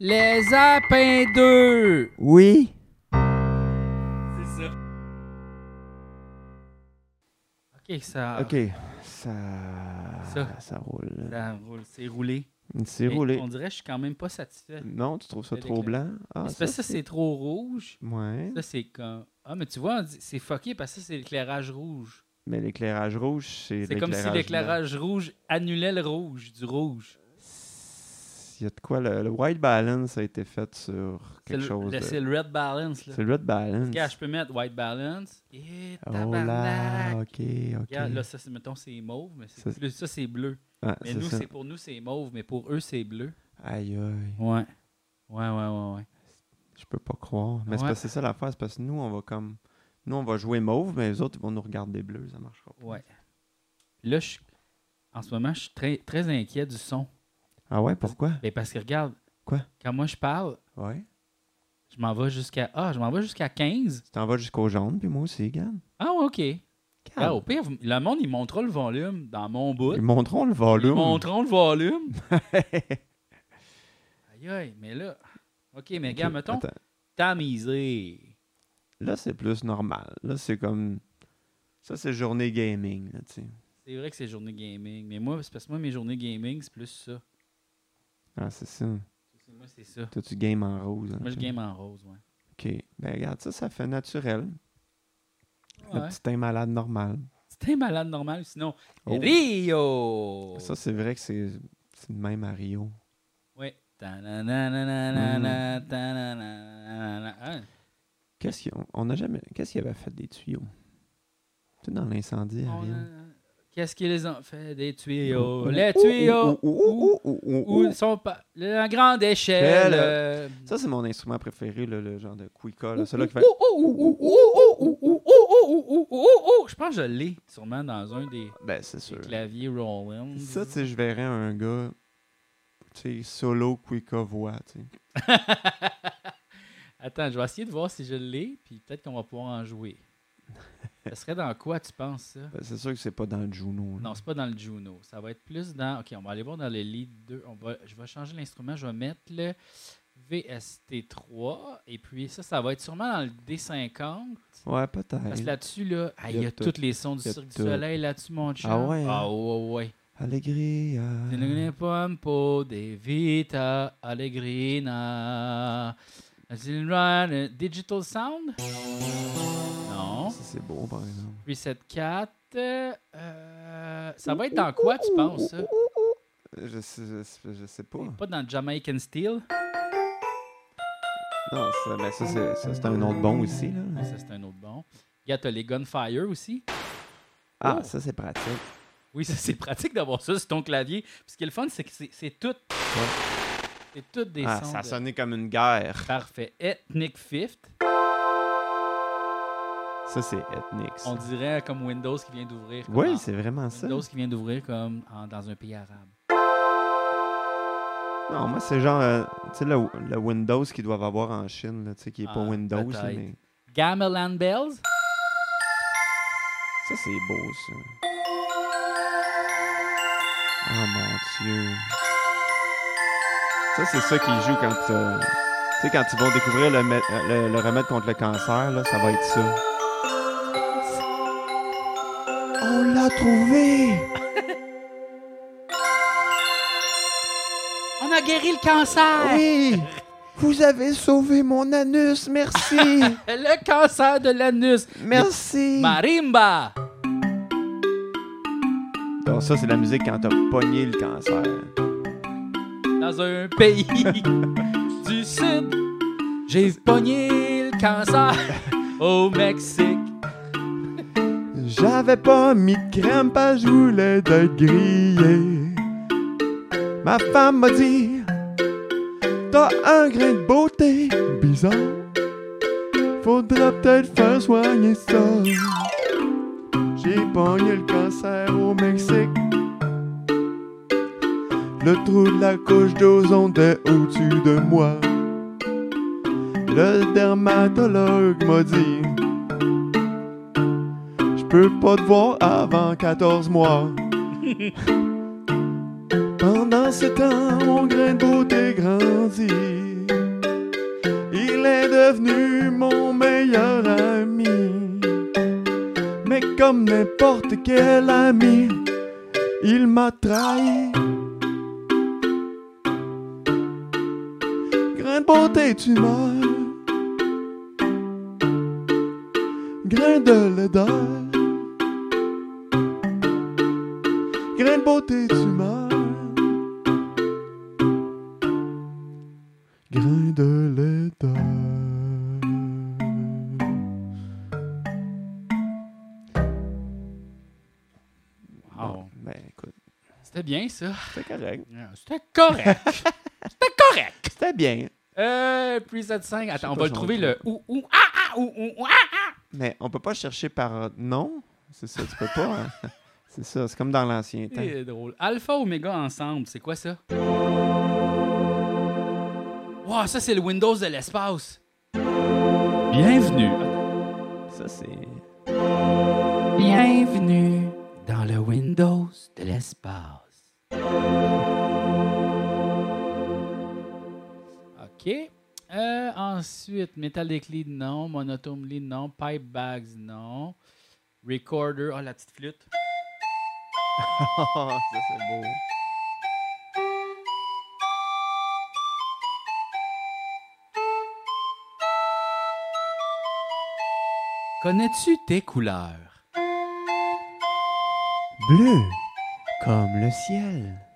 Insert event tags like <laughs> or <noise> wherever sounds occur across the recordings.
Les Apins 2! Oui. C'est ça. Ok, ça. Ok. Ça. Ça. Ça roule. ça roule, c'est roulé. C'est roulé. On dirait que je suis quand même pas satisfait. Non, tu trouves ça trop blanc? Ah, parce que ça, c'est trop rouge. Ouais. Ça, c'est comme. Ah, mais tu vois, on dit- c'est fucké parce que ça, c'est l'éclairage rouge. Mais l'éclairage rouge, c'est C'est comme si l'éclairage rouge annulait le rouge, du rouge. Il y a de quoi? Le, le white balance a été fait sur quelque le, chose. c'est le red balance. Là. C'est le red balance. Regarde, je peux mettre white balance. Et Oh là, ok, ok. Regarde, là, ça, c'est, mettons, c'est mauve, mais Ça- c'est bleu. Ah, Mais nous, c'est pour nous, c'est mauve, mais pour eux, c'est bleu. Aïe, aïe. Ouais. Ouais, ouais, ouais, ouais. Je peux pas croire. Mais c'est Ouais. parce que c'est ça l'affaire. C'est parce que nous, on va comme. Nous, on va jouer mauve, mais les autres, ils vont nous regarder bleu. Ça marchera pas. Ouais. Là, je, en ce moment, je suis très, très inquiet du son. Ah ouais, pourquoi? Ben, parce que regarde, Quoi? quand moi je parle, Ouais. je m'en vais jusqu'à. Ah, je m'en vais jusqu'à 15. Tu t'en vas jusqu'au jaune, puis moi aussi, regarde. Ah, ouais, OK. Ah, au pire, vous- le monde, ils montreront le volume dans mon bout. Ils montreront le Ils volume. montreront le volume. <laughs> aïe, aïe, mais là. OK, mais Ok, mettons, attends. tamisé. Là, c'est plus normal. Là, c'est comme. Ça, c'est journée gaming, là, tu sais. C'est vrai que c'est journée gaming. Mais moi, c'est parce que moi, mes journées gaming, c'est plus ça. Ah, c'est ça. C'est- Moi, c'est ça. Toi, tu games en rose. hein, Moi, je game en rose, ouais. OK. Ben, regarde, ça, ça fait naturel. Le Ouais. petit teint malade normal. C'était malade normal, sinon. Oh. Rio! Ça, c'est vrai que c'est c'est de même à Rio. Ta-na-na-na-na-na, ta-na-na-na-na. Hein? Qu'est-ce qu'on on a jamais. Qu'est-ce qu'il avait fait des tuyaux? Tu sais, dans l'incendie Rio. a- Qu'est-ce qu'ils ont fait des tuyaux? Les tuyaux! Où sont pas. La grande échelle. Ça, c'est mon instrument préféré, le, le genre de cuica. Celui-là qui fait. Je pense que je l'ai sûrement dans un des, claviers Roland. Ça, tu sais, je verrais un gars tu sais, solo cuica voix. Attends, je vais essayer de voir si je l'ai, puis peut-être qu'on va pouvoir en jouer. Ça serait dans quoi, tu penses, ça? Ben, c'est sûr que c'est pas dans le Juno. là. Non, c'est pas dans le Juno. Ça va être plus dans. Ok, on va aller voir dans le lead 2. On va... Je vais changer l'instrument. Je vais mettre le VST3. Et puis ça, ça va être sûrement dans le D50. Ouais, peut-être. Parce que là-dessus, là, ah, il y a, tous les sons du Cirque du. Soleil là-dessus, mon chat. Ah ouais, hein? Ah ouais, ouais. Allegria. Tenere un Run Digital Sound? Non. Ça, c'est beau, par exemple. Reset 4. euh, ça va être dans quoi, tu penses, ça? Je sais, je sais, je sais pas. Pas dans Jamaican Steel? Non, ça, mais ça, c'est, un autre bon aussi, là. Ça, c'est un autre bon. Regarde, t'as les Gunfire aussi? Ah, Oh. ça, c'est pratique. Oui, ça, c'est pratique d'avoir ça sur ton clavier. Puis ce qui est le fun, c'est que c'est, c'est tout. C'est tout des Ah, sons. ça de- sonnait comme une guerre. Parfait. Ethnic Fifth. Ça, c'est ethnique. ça. On dirait comme Windows qui vient d'ouvrir. comme Oui, c'est vraiment ça. Windows qui vient d'ouvrir comme en- dans un pays arabe. Non, moi, c'est genre, euh, tu sais, le, le Windows qu'ils doivent avoir en Chine, là, tu sais, qui est pas Ah, Windows, là, peut-être. mais Gamelan Bells? ça, c'est beau, ça. Oh mon Dieu. Ça, c'est ça qu'ils jouent quand, euh, tu sais, quand ils vont découvrir le, mé- le- le remède contre le cancer, là, ça va être ça. On l'a trouvé! <laughs> On a guéri le cancer! Oui! Vous avez sauvé mon anus, merci! <laughs> Le cancer de l'anus! merci! Marimba! Donc ça, c'est la musique quand t'as pogné le cancer. Dans un pays <laughs> du sud, j'ai pogné le cancer <laughs> au Mexique. J'avais pas mis de crème parce que je voulais grillé. Ma femme m'a dit T'as un grain de beauté bizarre. Faudra peut-être faire soigner ça. J'ai pogné le cancer au Mexique. Le trou de la couche d'ozone était au-dessus de moi. Le dermatologue m'a dit Je peux pas te voir avant 14 mois. <laughs> Pendant ce temps, mon grain de beauté grandit. devenu mon meilleur ami. Mais comme n'importe quel ami, il m'a trahi. Beauté, tu meurs. Grain de laideur. Grain de beauté, tu meurs. Grain de laideur. Wow. Ben écoute, C'était bien, ça. c'était correct. Ah, C'était correct. <laughs> C'était correct. C'était bien. Euh, preset 5. Attends, on va le trouver le ou ou ah ah ou ou ou, ah. Mais on peut pas chercher par nom. C'est ça, tu peux pas. hein. <laughs> C'est ça, c'est comme dans l'ancien temps. C'est drôle. Alpha Omega ensemble, c'est quoi ça? Wow, ça c'est le Windows de l'espace. Bienvenue. Ça, c'est. Bienvenue dans le Windows de l'espace. OK. Euh, ensuite, Metal Lead, non. Monotone Lead, non. Pipe Bags, non. Recorder, oh, la petite flûte. <laughs> ça, c'est beau. Connais-tu tes couleurs? Bleu, comme le ciel.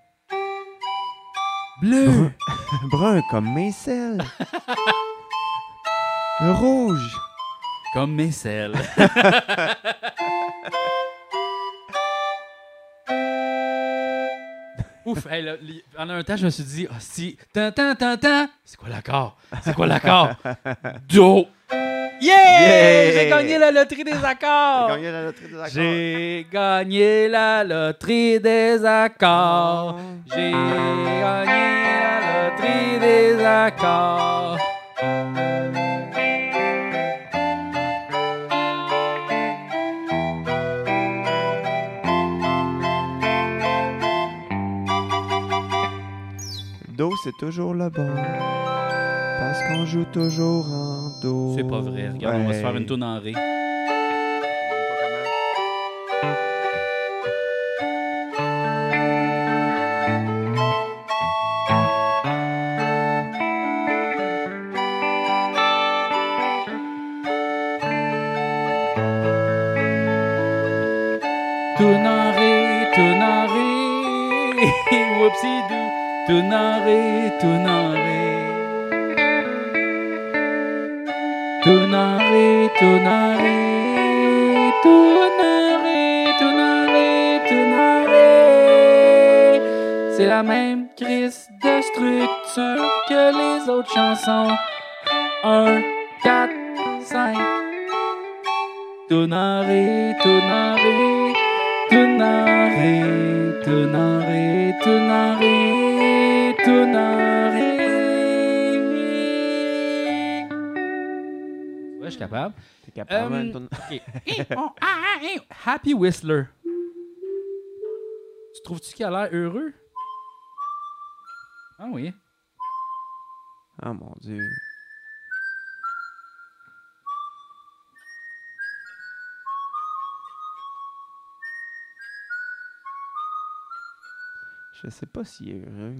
Bleu, <laughs> Brun comme mes selles. <laughs> Rouge, comme mes selles. <laughs> Ouf, hey, là, pendant un temps, je me suis dit, ah, si, tan, tan, tan, tan, c'est quoi l'accord? C'est quoi l'accord? Do. Yeah! Yeah! J'ai gagné la loterie des accords! J'ai gagné la loterie des accords. J'ai gagné la loterie des accords. J'ai gagné la loterie des accords. Do, c'est toujours le bon. Parce qu'on joue toujours en C'est pas vrai. Regarde, on va se faire une tourne en ré. Tourne en ré, tourne en ré. <laughs> Whoopsie-doo. En ré, tourne en ré. C'est la même crise de structure que les autres chansons. 1, 4, 5. Tourne en ré, tourne en ré. Suis capable. T'es capable Euh, OK. Eh, oh, ah, ah, eh, Happy Whistler. Tu trouves-tu qu'il a l'air heureux? Ah oui. Ah mon dieu. Je sais pas s'il est heureux.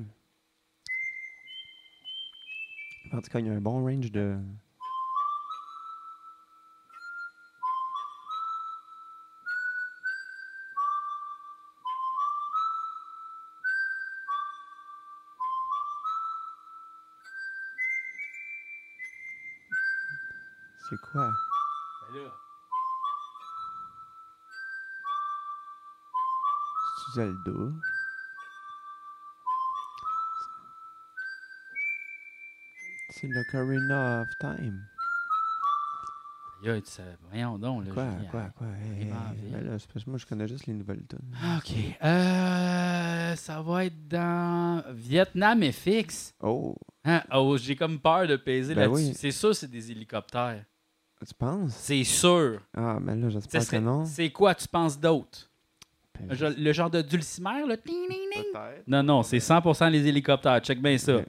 En tout cas, il y a un bon range de. C'est quoi? C'est Zelda? C'est l'Ocarina of Time. Aïe, tu sais, voyons donc. Là, Quoi, quoi, quoi? Hey, en hey, ville. ben là, parce que moi, je connais juste les nouvelles tunes. OK. Euh, ça va être dans Vietnam FX. Oh, Hein? Oh, j'ai comme peur de peser Ben là-dessus. oui. C'est sûr, c'est des hélicoptères. Tu penses? C'est sûr. Ah, mais là, j'espère serait... que non. C'est quoi, tu penses d'autre? Ben, le genre de dulcimer, là? Non, non, c'est 100% les hélicoptères. Check bien ça.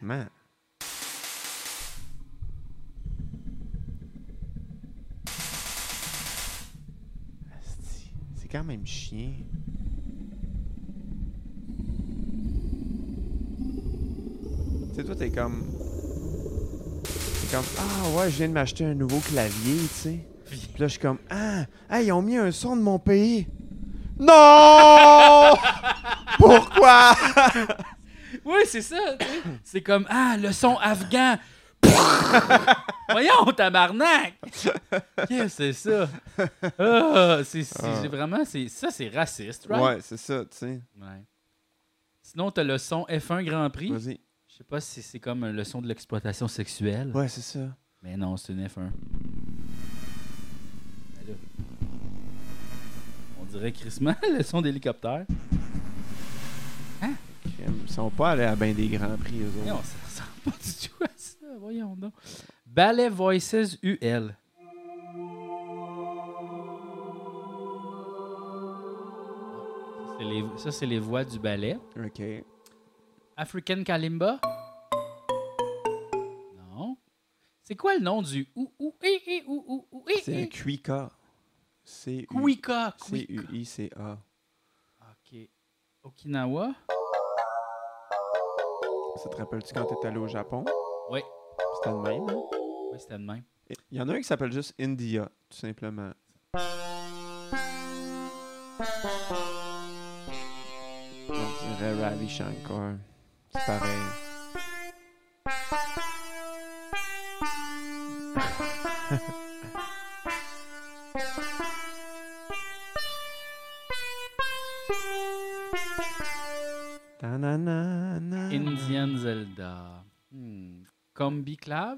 Man. C'est quand même chien. Tu sais, toi, t'es comme. Comme. Ah ouais, je viens de m'acheter un nouveau clavier, tu sais. Puis là, je suis comme. Ah, ah, ils ont mis un son de mon pays. Non! <laughs> Pourquoi? <laughs> Oui, c'est ça. tu sais. C'est comme Ah, le son afghan. <laughs> Voyons, tabarnak! Qu'est-ce que c'est ça? Ah, c'est c'est- Ah. vraiment. c'est- Ça, c'est raciste, right? Ouais, c'est ça, tu sais. Ouais. Sinon, t'as le son F1 Grand Prix. Vas-y. Je sais pas si c'est comme le son de l'exploitation sexuelle. Ouais, c'est ça. Mais non, c'est une F1. Ben. On dirait crissement le son d'hélicoptère. Ils sont pas allés à bien des grands prix, eux autres. Non, ça ressemble pas du tout à ça. Voyons donc. Ballet Voices UL. Ça, c'est les- Ça, c'est les voix du ballet. Ok. African Kalimba? C'est quoi le nom du ou ou C'est un? Cuica. C Kuika. C Kuika. U I C A. Ok. Okinawa? Ça te rappelle-tu quand t'es allé au Japon? Oui. C'était le même, hein? Oui, c'était le même. Il y en a un qui s'appelle juste India, tout simplement. On dirait Ravi Shankar. C'est pareil. Indian Zelda. Hmm. Combi Clav?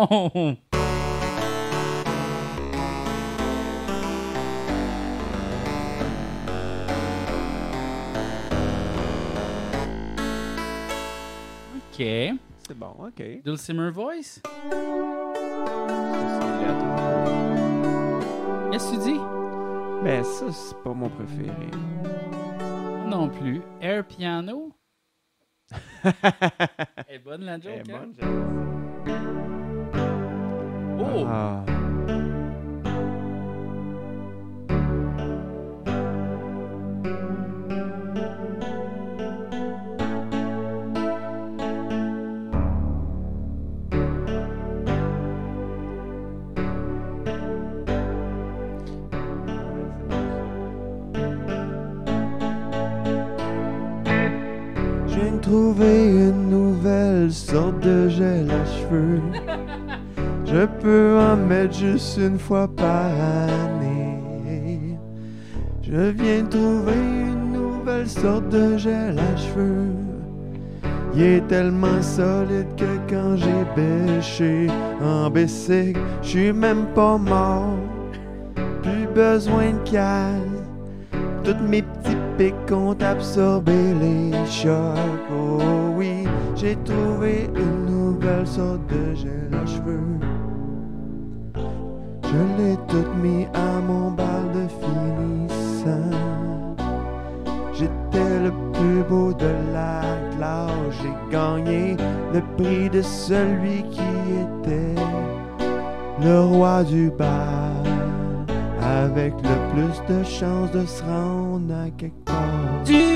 Non! <laughs> Ok. C'est bon, ok. Dulcimer Voice? Qu'est-ce que tu dis? Mais ça, c'est pas mon préféré. Non plus. Air Piano? <laughs> Elle est bonne la joke, Elle est hein? bonne, j'aime Oh! Ah. Juste une fois par année. Je viens trouver une nouvelle sorte de gel à cheveux. Il est tellement solide que quand j'ai bêché en bicycle, je suis même pas mort. Plus besoin de case. Toutes mes petits pics ont absorbé les chocs. Oh oui, j'ai trouvé une nouvelle sorte de gel à cheveux. Je l'ai toute mis à mon bal de finissant. J'étais le plus beau de la classe. J'ai gagné le prix de celui qui était le roi du bal. Avec le plus de chances de se rendre à quelque part. Du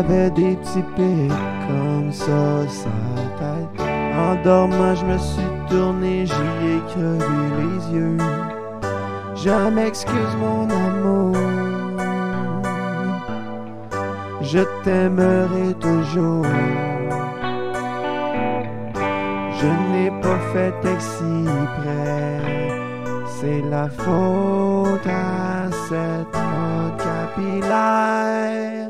J'avais des petits pics comme ça la tête. En dormant, je me suis tourné, j'y ai crevé les yeux. Je m'excuse, mon amour. Je t'aimerai toujours. Je n'ai pas fait exprès. C'est la faute à cette capillaire.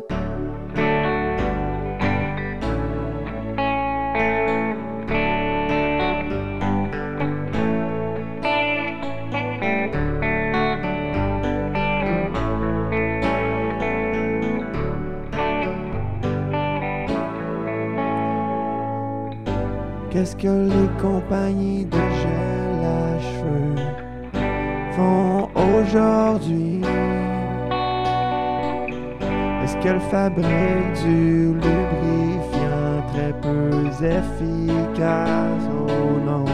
Qu'est-ce que les compagnies de gel à cheveux font aujourd'hui? Est-ce qu'elles fabriquent du lubrifiant très peu efficace? Oh non.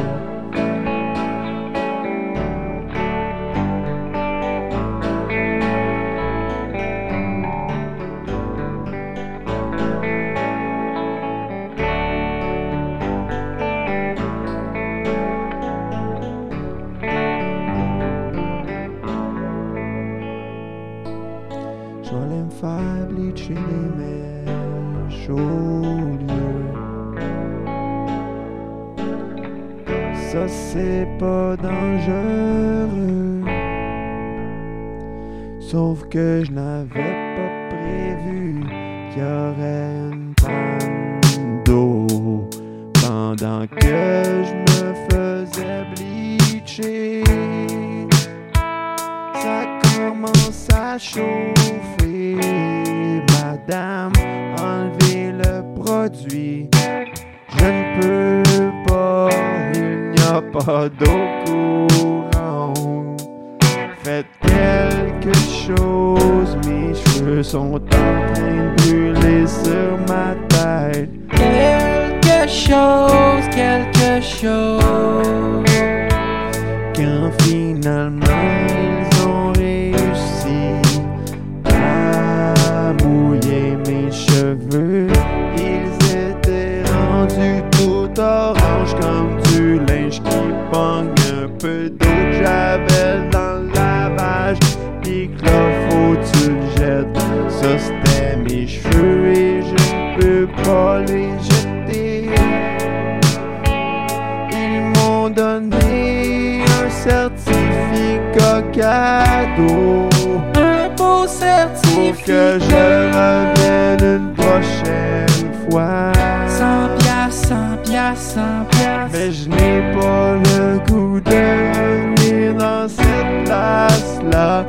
Beau pour certificat. que je revienne une prochaine fois. 100 piastres, 100 piastres, 100 piastres. Mais je n'ai pas le goût de revenir dans cette place-là.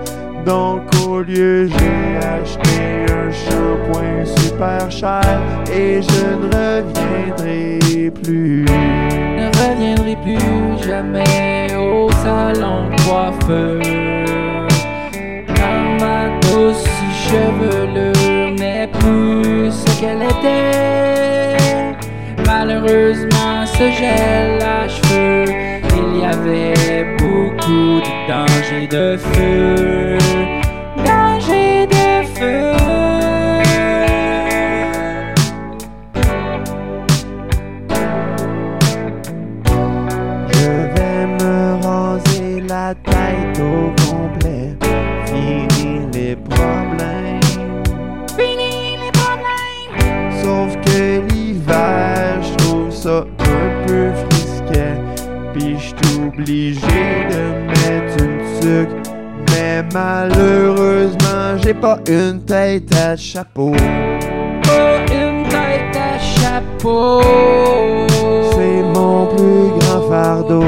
Donc au lieu, j'ai acheté un shampoing super cher et je ne reviendrai plus. ne reviendrai plus jamais au salon de coiffeur. Chevelure n'est plus ce qu'elle était. Malheureusement, ce gel à cheveux, il y avait beaucoup de danger de feu. Danger de feu. Obligé de mettre une tuque. Mais malheureusement, j'ai pas une tête à chapeau. Pas une tête à chapeau. C'est mon plus grand fardeau.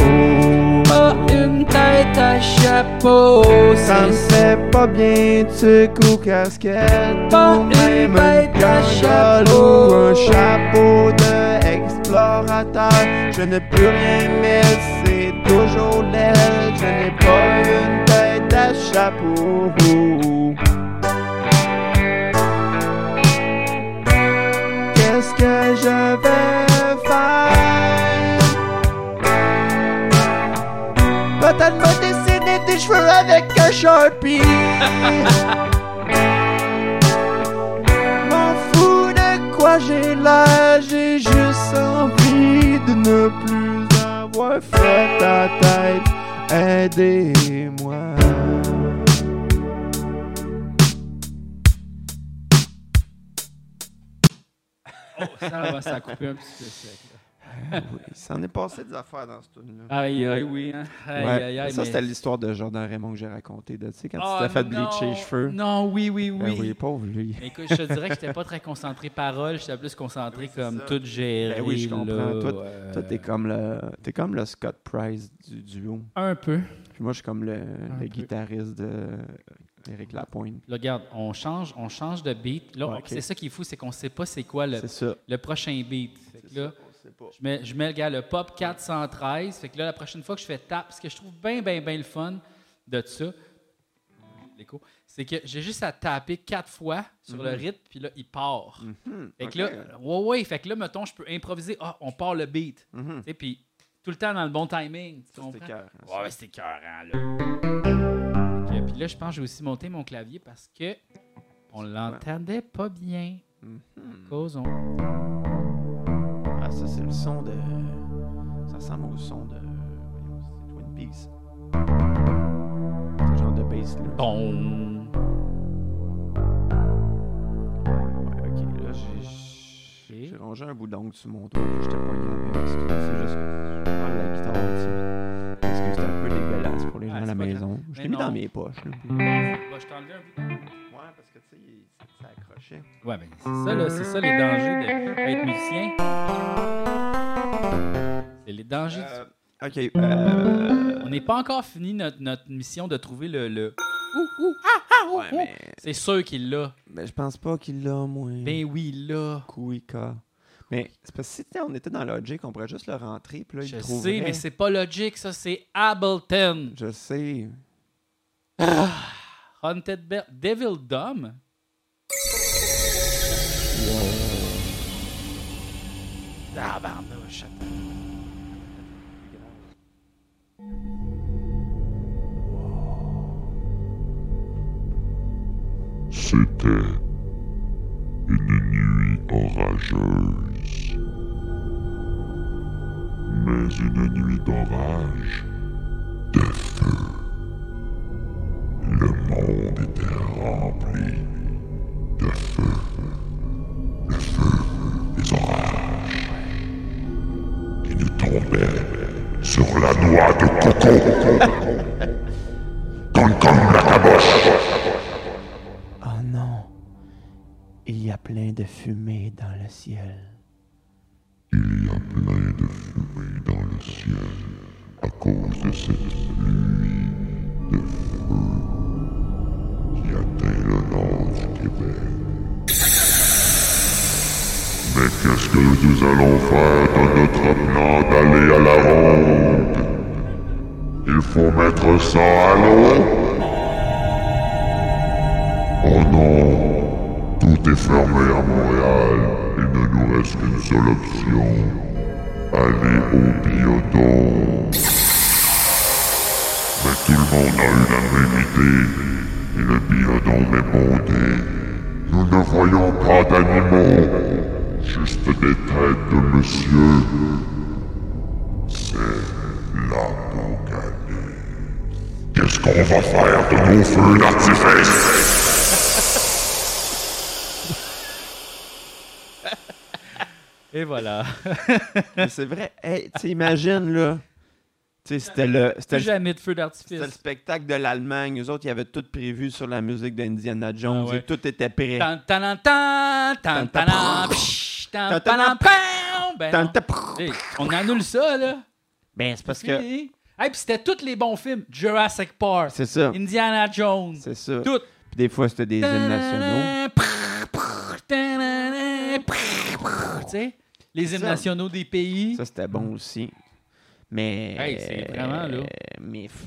Pas une tête à chapeau. Ça me fait pas bien tuque ou casquette. Pas ou une tête à chapeau. ou un chapeau de explorateur. Je ne peux rien mettre, toujours laid. Je n'ai pas une tête à chapeau. Qu'est-ce que je vais faire? Peut-être me dessiner des cheveux avec un Sharpie. <laughs> M'en fous de quoi j'ai l'air, j'ai juste envie de ne plus fait ta tête. Aidez-moi. Ça va, ça a coupé un petit peu sec. Là. Ah oui, <laughs> il s'en est passé des affaires dans ce tune-là. Aïe, aïe, oui. Hein? Aïe, Ouais, aïe, aïe. ça, mais- c'était l'histoire de Jordan Raymond que j'ai raconté. Tu sais, quand Ah, tu t'es fait bleacher les cheveux. Non, oui, oui, oui. Ben oui, pauvre lui. Écoute, je te dirais que j'étais pas très concentré parole, j'étais plus concentré Oui, comme ça. tout gérer. Ben oui, je comprends. là, Toi, euh, Toi, t'es comme le, t'es comme le Scott Price du duo. Un peu. Puis moi, je suis comme le, guitariste de Eric Lapointe. Là, regarde, on change, on change de beat. Là, c'est ça qui est fou, c'est qu'on sait pas c'est quoi le, ça. le prochain beat. Fait que là, on pas. je mets, je mets le gars, le pop 413. Fait que là, la prochaine fois que je fais tap, ce que je trouve bien, bien, bien le fun de ça, l'écho, c'est que j'ai juste à taper quatre fois sur le rythme, puis là, il part. Mhm, Fait que là, ouais, ouais, fait que là, mettons, je peux improviser. Ah, on part le beat. Mhm. Tu sais, puis tout le temps dans le bon timing. Tu Ça, comprends? c'était cœur. hein, Ouais, c'était là. Puis là, je pense que j'ai aussi monté mon clavier parce que on l'entendait pas bien. Mhm. Cause on... Ah, ça, c'est le son de. Ça ressemble au son de. voyons, c'est Twin Peaks. Ce genre de bass là. Bon. Ouais, ok, là, j'ai. J'ai rangé un bout d'ongle sur mon doigt que j'étais poigné avec. C'est c'est juste que je la guitare, tu sais. Parce que c'est un peu dégueulasse pour les gens Ah, à la maison. Je l'ai mis non. dans mes poches. Là, puis- Bah, je t'ai enlevé un bout. Ouais, parce que tu sais, il- ça accrochait. Ouais, ben c'est ça, là. C'est ça les dangers d'être musicien. C'est les dangers. du- Euh, ok. Euh, On n'est pas encore fini notre, notre mission de trouver le. le... Ouh, ouh, ah, ah, ouh, ouais, mais, C'est sûr qu'il l'a. mais je pense pas qu'il l'a, moi. Ben oui, il l'a. Kuika. Mais c'est parce que si on était dans Logic, on pourrait juste le rentrer, puis là, il Je trouverait. sais, mais c'est pas logique, ça. C'est Ableton. Je sais. Haunted Bell. Devil Dumb. Ah, barnouche. C'était une nuit orageuse. Mais une nuit d'orage, de feu. Le monde était rempli de feu. Le feu des orages. Qui nous tombait sur la noix de coco. <laughs> Comme comme la caboche. Oh non. Il y a plein de fumée dans le ciel. Il y a plein de fumée dans le ciel à cause de cette nuit de feu Mais qu'est-ce que nous allons faire de notre plan d'aller à la ronde? Il faut mettre ça à l'eau? Oh non Tout est fermé à Montréal. Il ne nous reste qu'une seule option. Aller au biodôme. Mais tout le monde a la même idée. Et le biodôme est monté. Nous ne voyons pas d'animaux. Juste des têtes de monsieur. C'est l'apocalypse. Qu'est-ce qu'on va faire de nos feux d'artifice? Et voilà. C'est vrai. Hey, imagine, là. C'était le, jamais de feu c'était le d'artifice. spectacle de l'Allemagne. Eux autres, ils avaient tout prévu sur la musique d'Indiana Jones. Ah ouais. et tout était prêt. On annule ça, là. Ben, c'est parce que. Hey, puis c'était tous les bons films. Jurassic Park, C'est ça. Indiana Jones, C'est ça. tout. Puis des fois, c'était des hymnes nationaux. Tu sais, les hymnes nationaux des pays. Ça, c'était bon aussi. Mais. Hey, c'est vraiment, là. Mais. f-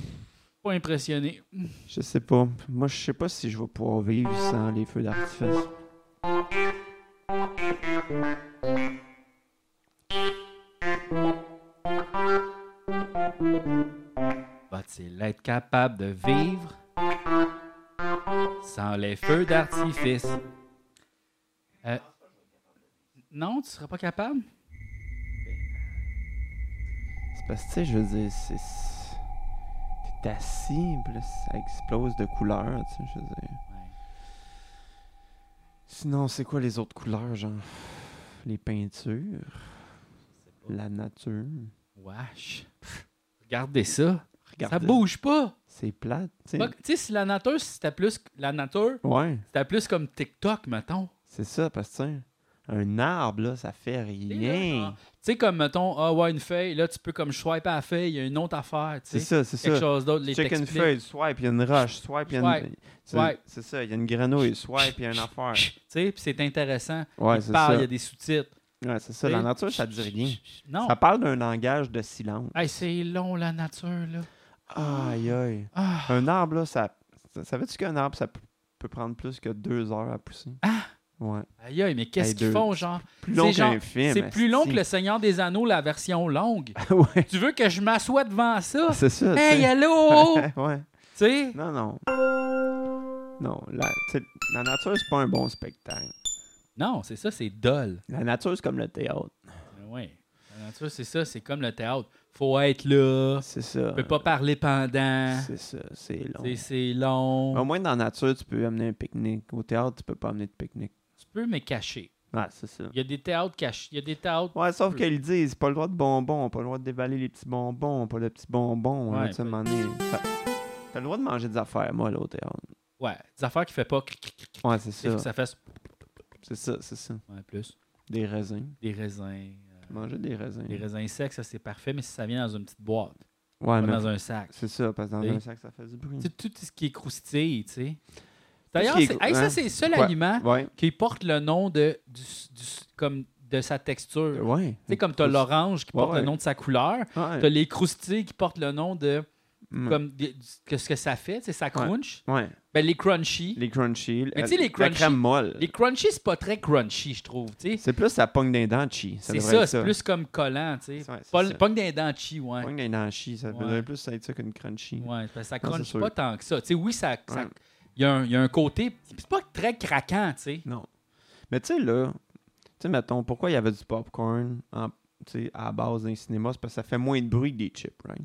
Pas impressionné. Je sais pas. Moi, je sais pas si je vais pouvoir vivre sans les feux d'artifice. Va-t-il être capable de vivre sans les feux d'artifice? Euh, non, tu seras pas capable? C'est parce que, tu sais, je veux dire, c'est. T'es assis, puis là, ça explose de couleurs, tu sais, je veux dire. Sinon, c'est quoi les autres couleurs, genre? Les peintures? La nature? Wesh. Regardez ça. Ça Regarde, bouge pas. C'est plate. tu sais. Pas- Tu sais, si la nature, si c'était plus. La nature, Ouais, c'était plus comme TikTok, mettons. c'est ça, parce que tu sais, un arbre, là, ça fait rien. Tu sais, comme, mettons, ah ouais, une feuille, là, tu peux comme swiper à la feuille, il y a une autre affaire, tu C'est sais. ça, c'est Quelque ça. chose d'autre, les Check une feuille, swipe, il y a une roche, swipe, il y a Swipe, une... c'est- swipe. C'est ça, il y a une grenouille, swipe, il y a une affaire. Tu sais, puis c'est intéressant. Ouais, il c'est parle, ça. il y a des sous-titres. Ouais, c'est ça. La nature, ça dit rien. Non. Ça parle d'un langage de silence. Hey, c'est long, la nature, là. Aïe, aïe. Ah. Un arbre, là, ça... Savais-tu qu'un arbre, ça peut prendre plus que deux heures à pousser? Ah! Ouais. Aïe, aïe, mais qu'est-ce qu'ils font, genre? Plus C'est long genre- film. C'est plus long que le. Seigneur des Anneaux, la version longue. <laughs> ouais, tu veux que je m'assoie devant ça? <laughs> c'est ça. Hey, allô? <laughs> ouais. tu sais? Non, non. Non, la, nature, c'est pas un bon spectacle. Non, c'est ça, c'est dol. La nature, c'est comme le théâtre. Oui. La nature, c'est ça, c'est comme le théâtre. Faut être là. C'est ça. Tu peux pas parler pendant. C'est ça, c'est long. C'est long. Au moins, dans la nature, tu peux amener un pique-nique. Au théâtre, tu peux pas amener de pique-nique. Peux, mais cacher. Ouais, c'est ça. Il y a des théâtres cachés. Il y a des théâtres. Ouais, sauf qu'ils disent, pas le droit de bonbons, pas le droit de dévaler les petits bonbons, pas le petit bonbon. Ouais, tu ça- T'as le droit de manger des affaires, moi, là, au théâtre. Ouais, des affaires qui fait pas. Ouais, c'est ça. que ça fasse. C'est ça, c'est ça. Ouais, plus. Des raisins. Des raisins. euh, Manger des raisins. des raisins secs, ça c'est parfait, mais si ça vient dans une petite boîte, Ouais, pas mais dans un sac. c'est ça, parce que dans un sac, ça fait du bruit. Tu sais, tout ce qui est croustille, tu sais. D'ailleurs, c'est- hey, ça, hein? c'est le seul Ouais. aliment Ouais, qui porte le nom de, du, du- comme de sa texture. Tu ouais. sais, comme tu as l'orange qui porte le nom de sa couleur, tu as les croustilles qui portent le nom de Mm. comme que ce que ça fait, c'est ça crunch. Ouais. Ben, les crunchy. Les crunchy. Mais tu sais, les La crunchy- crème molle. Les crunchy, c'est pas très crunchy, je trouve. tu sais. C'est plus ça pogne d'un dents chi. C'est ça, c'est plus comme collant. tu sais. Que des dents chi, ouais. Pogne d'un dents chi. Ça devrait plus être ça qu'une crunchy. Ouais, parce que ça crunch pas tant que ça. Tu sais, oui, ça. Il y, a un- il y a un côté. C'est pas très craquant, tu sais. Non. Mais tu sais, là, tu sais, mettons, pourquoi il y avait du popcorn en, à la base d'un cinéma? C'est parce que ça fait moins de bruit que des chips, right?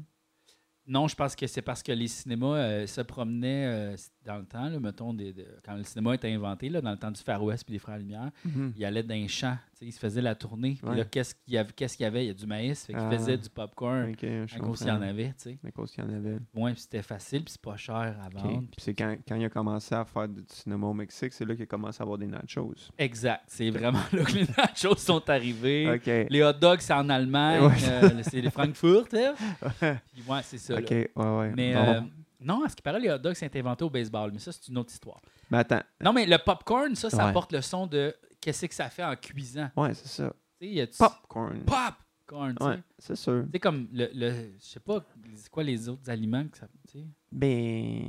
Non, je pense que c'est parce que les cinémas euh, se promenaient euh, dans le temps, là, mettons, des- de- quand le cinéma était inventé, là, dans le temps du Far West puis des Frères Lumière, il allait dans les champs. Il se faisait la tournée. Puis Ouais. là, qu'est-ce qu'il y avait? Qu'est-ce qu'il y avait? Il y a du maïs. Fait qu'il Ah. faisait du popcorn Ok, je à cause qu'il y en avait, tu sais. À cause qu'il y en avait. Ouais, puis c'était facile, puis c'est pas cher à vendre. Puis c'est quand, quand il a commencé à faire du cinéma au Mexique, c'est là qu'il a commencé à avoir des nachos. Exact. C'est vraiment là que les nachos sont arrivés. Les hot dogs, c'est en Allemagne. Ouais. euh, c'est les Frankfurt. hein? <laughs> Puis ouais, c'est ça. là. Ouais, ouais. Mais Bon. euh, non, à ce qui paraît, les hot dogs, c'est inventé au baseball. Mais ça, c'est une autre histoire. Mais attends. Non, mais le popcorn, ça, ça Ouais. apporte le son de qu'est-ce que ça fait en cuisant. Ouais, c'est ça. Y a Popcorn. popcorn. tu. Ouais, c'est sûr. Tu sais, comme le, le je sais pas, c'est quoi les autres aliments que ça. Tu sais, Ben.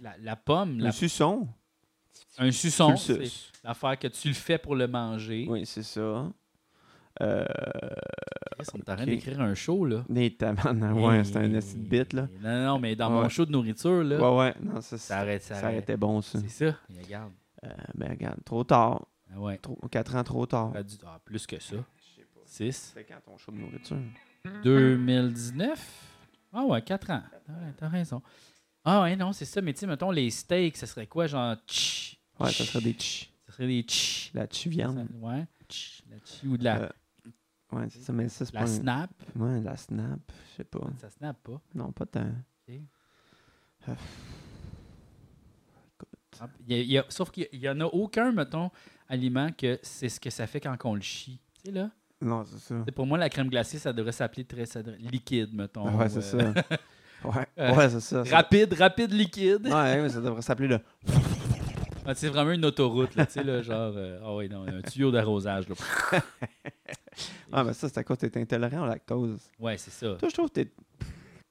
La, la pomme, la- Le suçon. un suçon, c'est l'affaire que tu le fais pour le manger. Oui, c'est ça. Euh, Chris, on est en train ok. d'écrire un show, là. des. Ouais, c'est un bit, là. Non, non, mais dans Ouais. mon show de nourriture, là, Ouais, ouais. Non, ça, ça ça, arrête, ça ça arrête. été bon, ça. C'est ça. Regarde. Euh, ben, regarde, trop tard. Ah ouais. Trop, 4 ans trop tard. Ah, plus que ça. 6. C'est quand ton show de nourriture? 2019? Ah ouais, 4 ans. Ah ouais, T'as raison. Ah ouais, non, c'est ça. Mais tu sais, mettons, les steaks, ça serait quoi? Genre, tch, Ouais, tch. ça serait des ch. Ça serait des tch. La chi viande. Ça- Ouais. tch, la tch, ou de la, Euh, Ouais, c'est ça, mais ça, c'est la pas. un- snap. Ouais, la snap. Je sais pas. Ça snap pas. Non, pas tant. Ah, il y a- il y a- sauf qu'il y en a aucun, mettons, aliment que c'est ce que ça fait quand on le chie. Tu sais, là? Non, c'est ça. Pour moi, la crème glacée, ça devrait s'appeler très ça devrait- liquide, mettons. ouais, c'est euh, ça. <laughs> Ouais, Euh, ouais c'est ça. Rapide, rapide, liquide. Ouais, mais ça devrait s'appeler le. <laughs> Ah, c'est vraiment une autoroute, là, tu sais, là, genre, euh, ah oui, non, un tuyau d'arrosage, là. <laughs> Ah, mais ça, c'est à cause que t'es intolérant au lactose. Ouais, c'est ça. Toi, je trouve que t'es.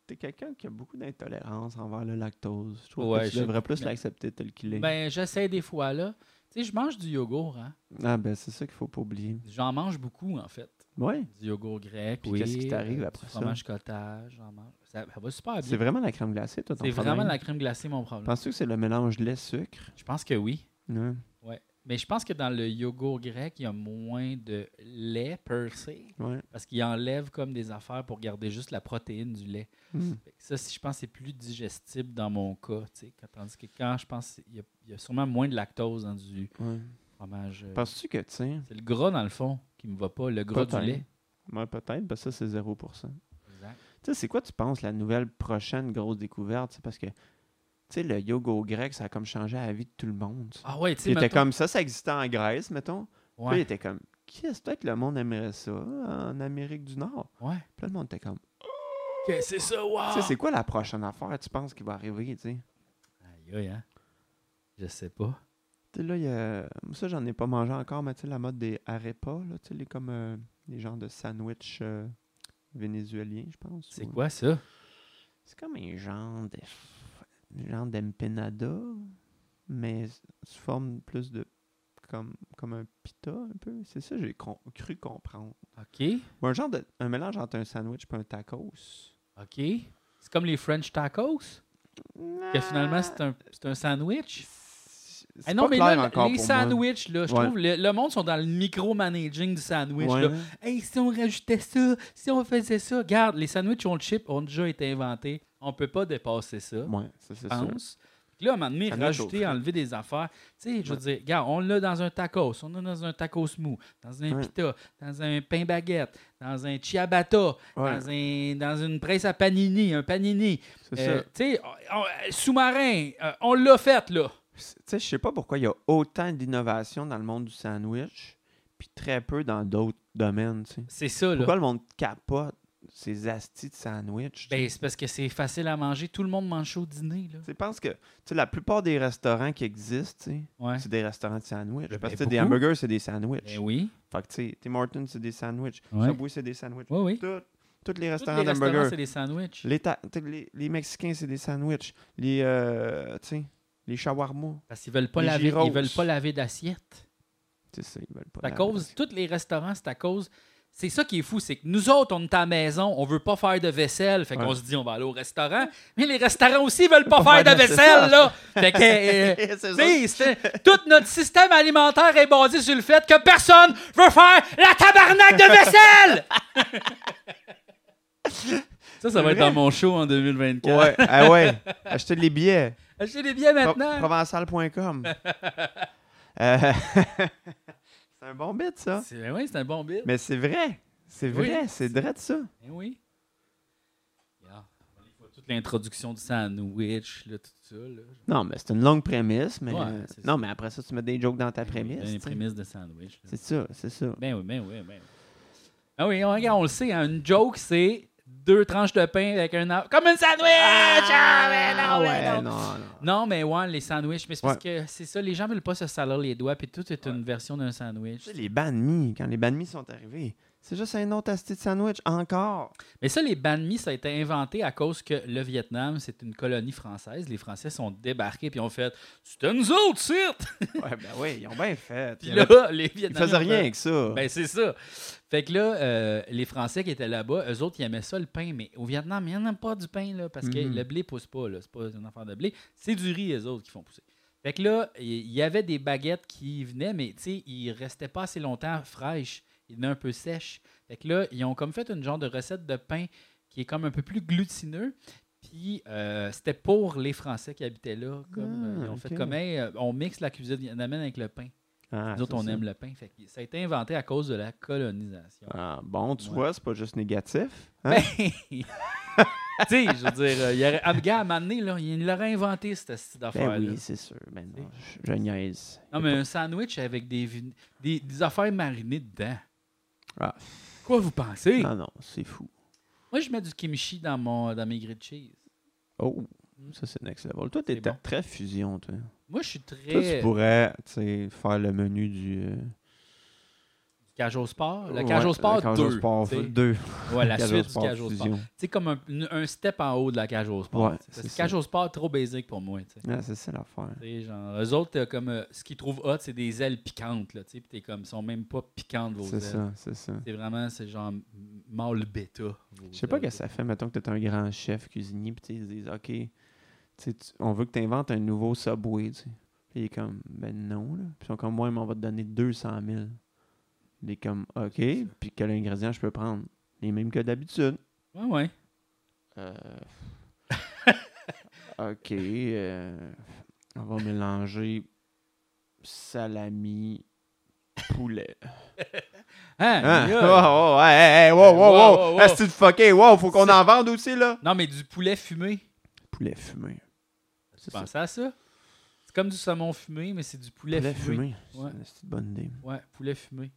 T'es quelqu'un qui a beaucoup d'intolérance envers le lactose. Je trouve Ouais, que tu je- devrais plus mais- l'accepter tel qu'il est. Ben, j'essaie des fois, là. Tu sais, je mange du yogourt, hein. Ah, ben, c'est ça qu'il faut pas oublier. J'en mange beaucoup, en fait. Ouais. Du yogourt grec, Puis oui. qu'est-ce qui t'arrive euh, après ça? fromage cottage, j'en mange. Ça, ça va super C'est bien. vraiment la crème glacée, toi, ton C'est vraiment la crème glacée, mon problème. Penses-tu que c'est le mélange lait-sucre? Je pense que oui. Ouais. Ouais. Mais je pense que dans le yogourt grec, il y a moins de lait per se, Ouais. parce qu'il enlève comme des affaires pour garder juste la protéine du lait. Que Ça, si je pense, c'est plus digestible dans mon cas. tu sais, quand- Tandis que quand je pense, il y, a- y a sûrement moins de lactose dans du ouais. fromage. euh, Penses-tu que, tu sais, C'est le gras, dans le fond, qui me va pas, le gras du Peut-être. lait. Ouais, peut-être, parce que ça, c'est 0%. Exact. Tu sais, c'est quoi, tu penses, la nouvelle prochaine grosse découverte? C'est parce que, tu sais, le yoga grec, ça a comme changé la vie de tout le monde. Ah ouais, tu sais, il était comme ça, ça existait en Grèce, mettons. Puis il était comme, qu'est-ce peut-être le monde aimerait ça en Amérique du Nord? ouais. Puis là, le monde était comme, Que c'est ça, wow! tu sais, c'est quoi la prochaine affaire, tu penses, qui va arriver, tu sais? Aïe, aïe, hein? Je sais pas. Tu là, il y a... Ça, j'en ai pas mangé encore, mais tu sais, la mode des arepas, là, tu sais, les, comme euh, les genres de sandwich euh, vénézuéliens, je pense. C'est ou- quoi ça? C'est comme un genre de... genre d'empanada, mais sous forme plus de... Comme, comme un pita, un peu. C'est ça j'ai cru comprendre. OK. Ou un genre de... Un mélange entre un sandwich et un tacos. OK. C'est comme les French tacos? Que finalement, c'est un, c'est un sandwich? Ah non, pas mais clair là, encore les pour moi. sandwichs, là, je Ouais. trouve, le, le monde sont dans le micro-managing du sandwich. Ouais, là. Hey, si on rajoutait ça, si on faisait ça. Regarde, les sandwichs on le chip ont déjà été inventés. On peut pas dépasser ça, Ouais, ça, c'est pense. Puis là, à un moment donné, rajouter, enlever des affaires. Tu sais, je veux Ouais. dire, regarde, on l'a dans un tacos, on l'a dans un tacos mou, dans un pita, dans un pain baguette, dans un ciabatta, dans, un, dans une presse à panini, un panini. c'est Euh, ça. tu sais, sous-marin, euh, on l'a fait, là. Tu sais, je sais pas pourquoi il y a autant d'innovation dans le monde du sandwich, puis très peu dans d'autres domaines, tu sais. C'est ça, là. Pourquoi le monde capote ces astis de sandwich? Ben, c'est parce que c'est facile à manger. Tout le monde mange au dîner, là. Sais, pense que tu sais, la plupart des restaurants qui existent, tu sais, Ouais. c'est des restaurants de sandwich. Ben, Parce que ben, des hamburgers, c'est des sandwichs. Ben oui. Fait que tu sais, Tim Hortons, c'est des sandwichs. Ouais. Subway, c'est des sandwichs. Oui, oui. Tout- tous les restaurants d'hamburgers. c'est des sandwichs. Les, Mexicains, c'est des sandwichs. Les, euh, tu sais, les shawarma. Parce qu'ils veulent pas Les laver, gyros. ils veulent pas laver d'assiette. C'est ça, ils veulent pas. À cause, tous les restaurants, c'est à cause. C'est ça qui est fou, c'est que nous autres, on est à la maison, on veut pas faire de vaisselle, fait qu'on se dit on va aller au restaurant, mais les restaurants aussi veulent pas Pas <laughs> faire de faire de- c'est vaisselle, là. Fait que, <laughs> euh, tout notre système alimentaire est basé sur le fait que personne veut faire la tabarnak de vaisselle! <laughs> ça, ça va être dans mon show en 2024. Ouais, ah ouais. Achetez les billets. Achetez des billets Pro- maintenant. Provençal.com. <laughs> Euh, <laughs> c'est un bon bit, ça. C'est ouais, c'est un bon bit. Mais c'est vrai. C'est Oui. vrai, c'est vrai de ça. Eh oui. Toute l'introduction du sandwich, là, tout ça. Là. Non, mais c'est une longue prémisse, mais. Ouais, euh, non, mais après ça, tu mets des jokes dans ta prémisse. Une prémisse de sandwich. C'est ça, c'est ça. Ben oui, ben oui, ben oui. Ah oui, on, regarde, on le sait, hein, une joke, c'est deux tranches de pain avec un... Comme un sandwich! Ah, mais non, mais ouais, non. non, non. Non, mais ouais, les sandwichs, mais c'est parce Ouais. que c'est ça, les gens veulent pas se salir les doigts, puis tout est une version d'un sandwich. Les banh mi, quand les banh mi sont arrivés, c'est juste un autre asti de sandwich, encore. Mais ça, les banh mi, ça a été inventé à cause que le Vietnam, c'est une colonie française. Les Français sont débarqués puis ont fait « C'était nous autres, certes! Ouais, ben oui, ils ont bien fait. » Puis Ils là, les Ils Vietnamiens faisaient ont rien avec ça. Ben, c'est ça. Fait que là, euh, les Français qui étaient là-bas, eux autres, ils aimaient ça, le pain. Mais au Vietnam, ils n'en aiment pas du pain, là, parce que Mhm. le blé pousse pas, là. C'est pas une affaire de blé. C'est du riz, eux autres, qui font pousser. Fait que là, il il y avait des baguettes qui venaient, mais tu sais, ils restaient pas assez longtemps fraîches. Ils venaient un peu sèches. Fait que là, ils ont comme fait une genre de recette de pain qui est comme un peu plus glutineux. Puis euh, c'était pour les Français qui habitaient là. Comme, euh, Ah, ils ont fait comme, Hey, euh, on mixe la cuisine vietnamienne avec le pain. Ah, Nous autres, on ça. aime le pain. Fait que ça a été inventé à cause de la colonisation. Ah, bon, tu Ouais. vois, c'est pas juste négatif. hein? Ben, <laughs> tu sais, je veux dire, euh, il aurait, ah, gars, à un moment donné, là, il l'aurait inventé, cette, cette Ben affaire-là. oui, c'est sûr. Ben non, je, je niaise. non, mais un sandwich avec des, des, des affaires marinées dedans. Ah. Quoi vous pensez? Non, non, c'est fou. Moi, je mets du kimchi dans, mon, dans mes grilled cheese. Oh, ça c'est next level. Toi, t'es bon. très fusion, toi. Moi, je suis Toi, très... tu pourrais, tu sais, faire le menu du... euh, Cage au sport. Le ouais, cage au sport le Cage au 2. Sport tu sais. 2. Ouais, la <laughs> suite du Sport cage au sport. fusion. C'est comme un, un step en haut de la cage au sport. Ouais, c'est que ça. cage au sport, trop basic pour moi. c'est ça l'affaire. Genre, eux autres, comme, euh, ce qu'ils trouvent hot, c'est des ailes piquantes. Là, tu sais, puis t'es comme, sont même pas piquantes, vos C'est ailes. ça, c'est ça. C'est vraiment, c'est genre mâle bêta. Je sais pas ailes. que ça fait, mettons que tu es un grand chef cuisinier, puis ils disent, OK, tu on veut que tu inventes un nouveau Subway, tu sais. Puis il est comme, ben non, là. Puis ils sont comme, ouais, mais on va te donner 200 000. Il est comme, OK, puis quel ingrédient je peux prendre? Les mêmes que d'habitude. Ouais, ouais. Euh, <laughs> OK, euh, on va mélanger salami, poulet. Hein? Hein? yeah. Oh, oh, hey, hey, wow, wow, Wow, que tu fucké? Wow, faut qu'on en vende aussi, là. Non, mais du poulet fumé. Poulet fumé. Tu C'est pensais à ça? C'est comme du saumon fumé, mais c'est du poulet, Poulet fumé. fumé. Ouais. C'est une bonne idée. Ouais, poulet fumé.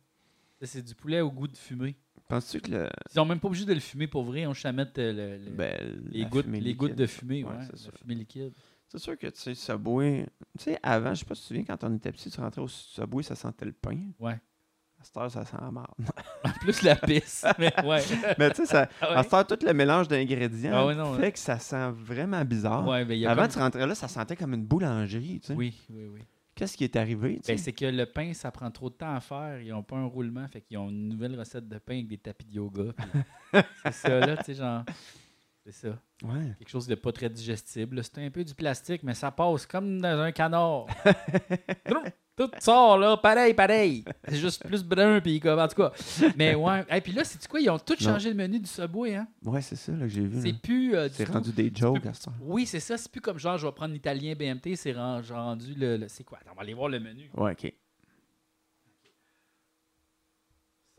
C'est du poulet au goût de fumée. Penses-tu que le. Ils sont même pas obligés de le fumer pour vrai. On juste à mettre le- le- ben, les, gouttes, les de fumée. Ouais, la sûr. fumée liquide. C'est sûr que, tu sais, Subway. Tu sais, avant, je sais pas si tu te souviens, quand on était petit, tu rentrais au Subway, ça sentait le pain. Ouais. À cette heure, ça sent la marde. <laughs> En plus, la pisse. <laughs> mais ouais. Mais tu sais, ça- Ah ouais. à cette heure, tout le mélange d'ingrédients Ah ouais, non, fait que ça sent vraiment bizarre. Ouais, ben, il y a Avant, comme- tu rentrais là, ça sentait comme une boulangerie. tu sais. Oui, oui, oui. Qu'est-ce qui est arrivé? Ben, c'est que le pain, ça prend trop de temps à faire. Ils n'ont pas un roulement. Fait qu'ils ont une nouvelle recette de pain avec des tapis de yoga. <laughs> c'est ça, là, tu sais, genre. C'est ça. Ouais. Quelque chose de pas très digestible. C'est un peu du plastique, mais ça passe comme dans un canard. <laughs> Tout sort, là, pareil, pareil. C'est juste plus brun, puis comme, en tout cas. Mais <laughs> ouais. Et puis là, c'est quoi? Ils ont tout Non. changé le menu du Subway, hein? Ouais, c'est ça là, que j'ai vu. C'est plus. euh, C'est rendu des jokes plus- à heure. Oui, c'est ça. C'est plus comme genre, je vais prendre l'italien BMT. C'est ren- rendu le. le- c'est quoi? Attends, on va aller voir le menu. Ouais, ok.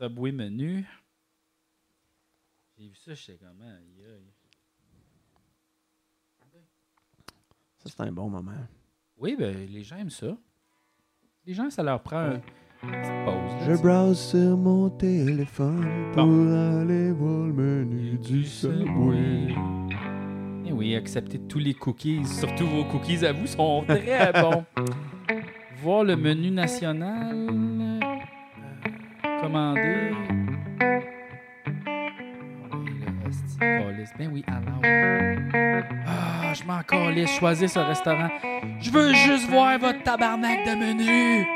Subway menu. J'ai vu ça, je sais comment. aïe, aïe. Ça, c'est un bon moment. Oui, ben, les gens aiment ça. Les gens, ça leur prend un- une petite pause. là, Je browse sur mon téléphone pour Bon. aller voir le menu du Subway. Eh oui, acceptez tous les cookies. Surtout vos cookies à vous sont très <laughs> bons. Voir le menu national. euh, commander. Ben oui, alors. Ah, je m'en calisse. Choisir ce restaurant. Je veux juste voir votre tabarnak de menu.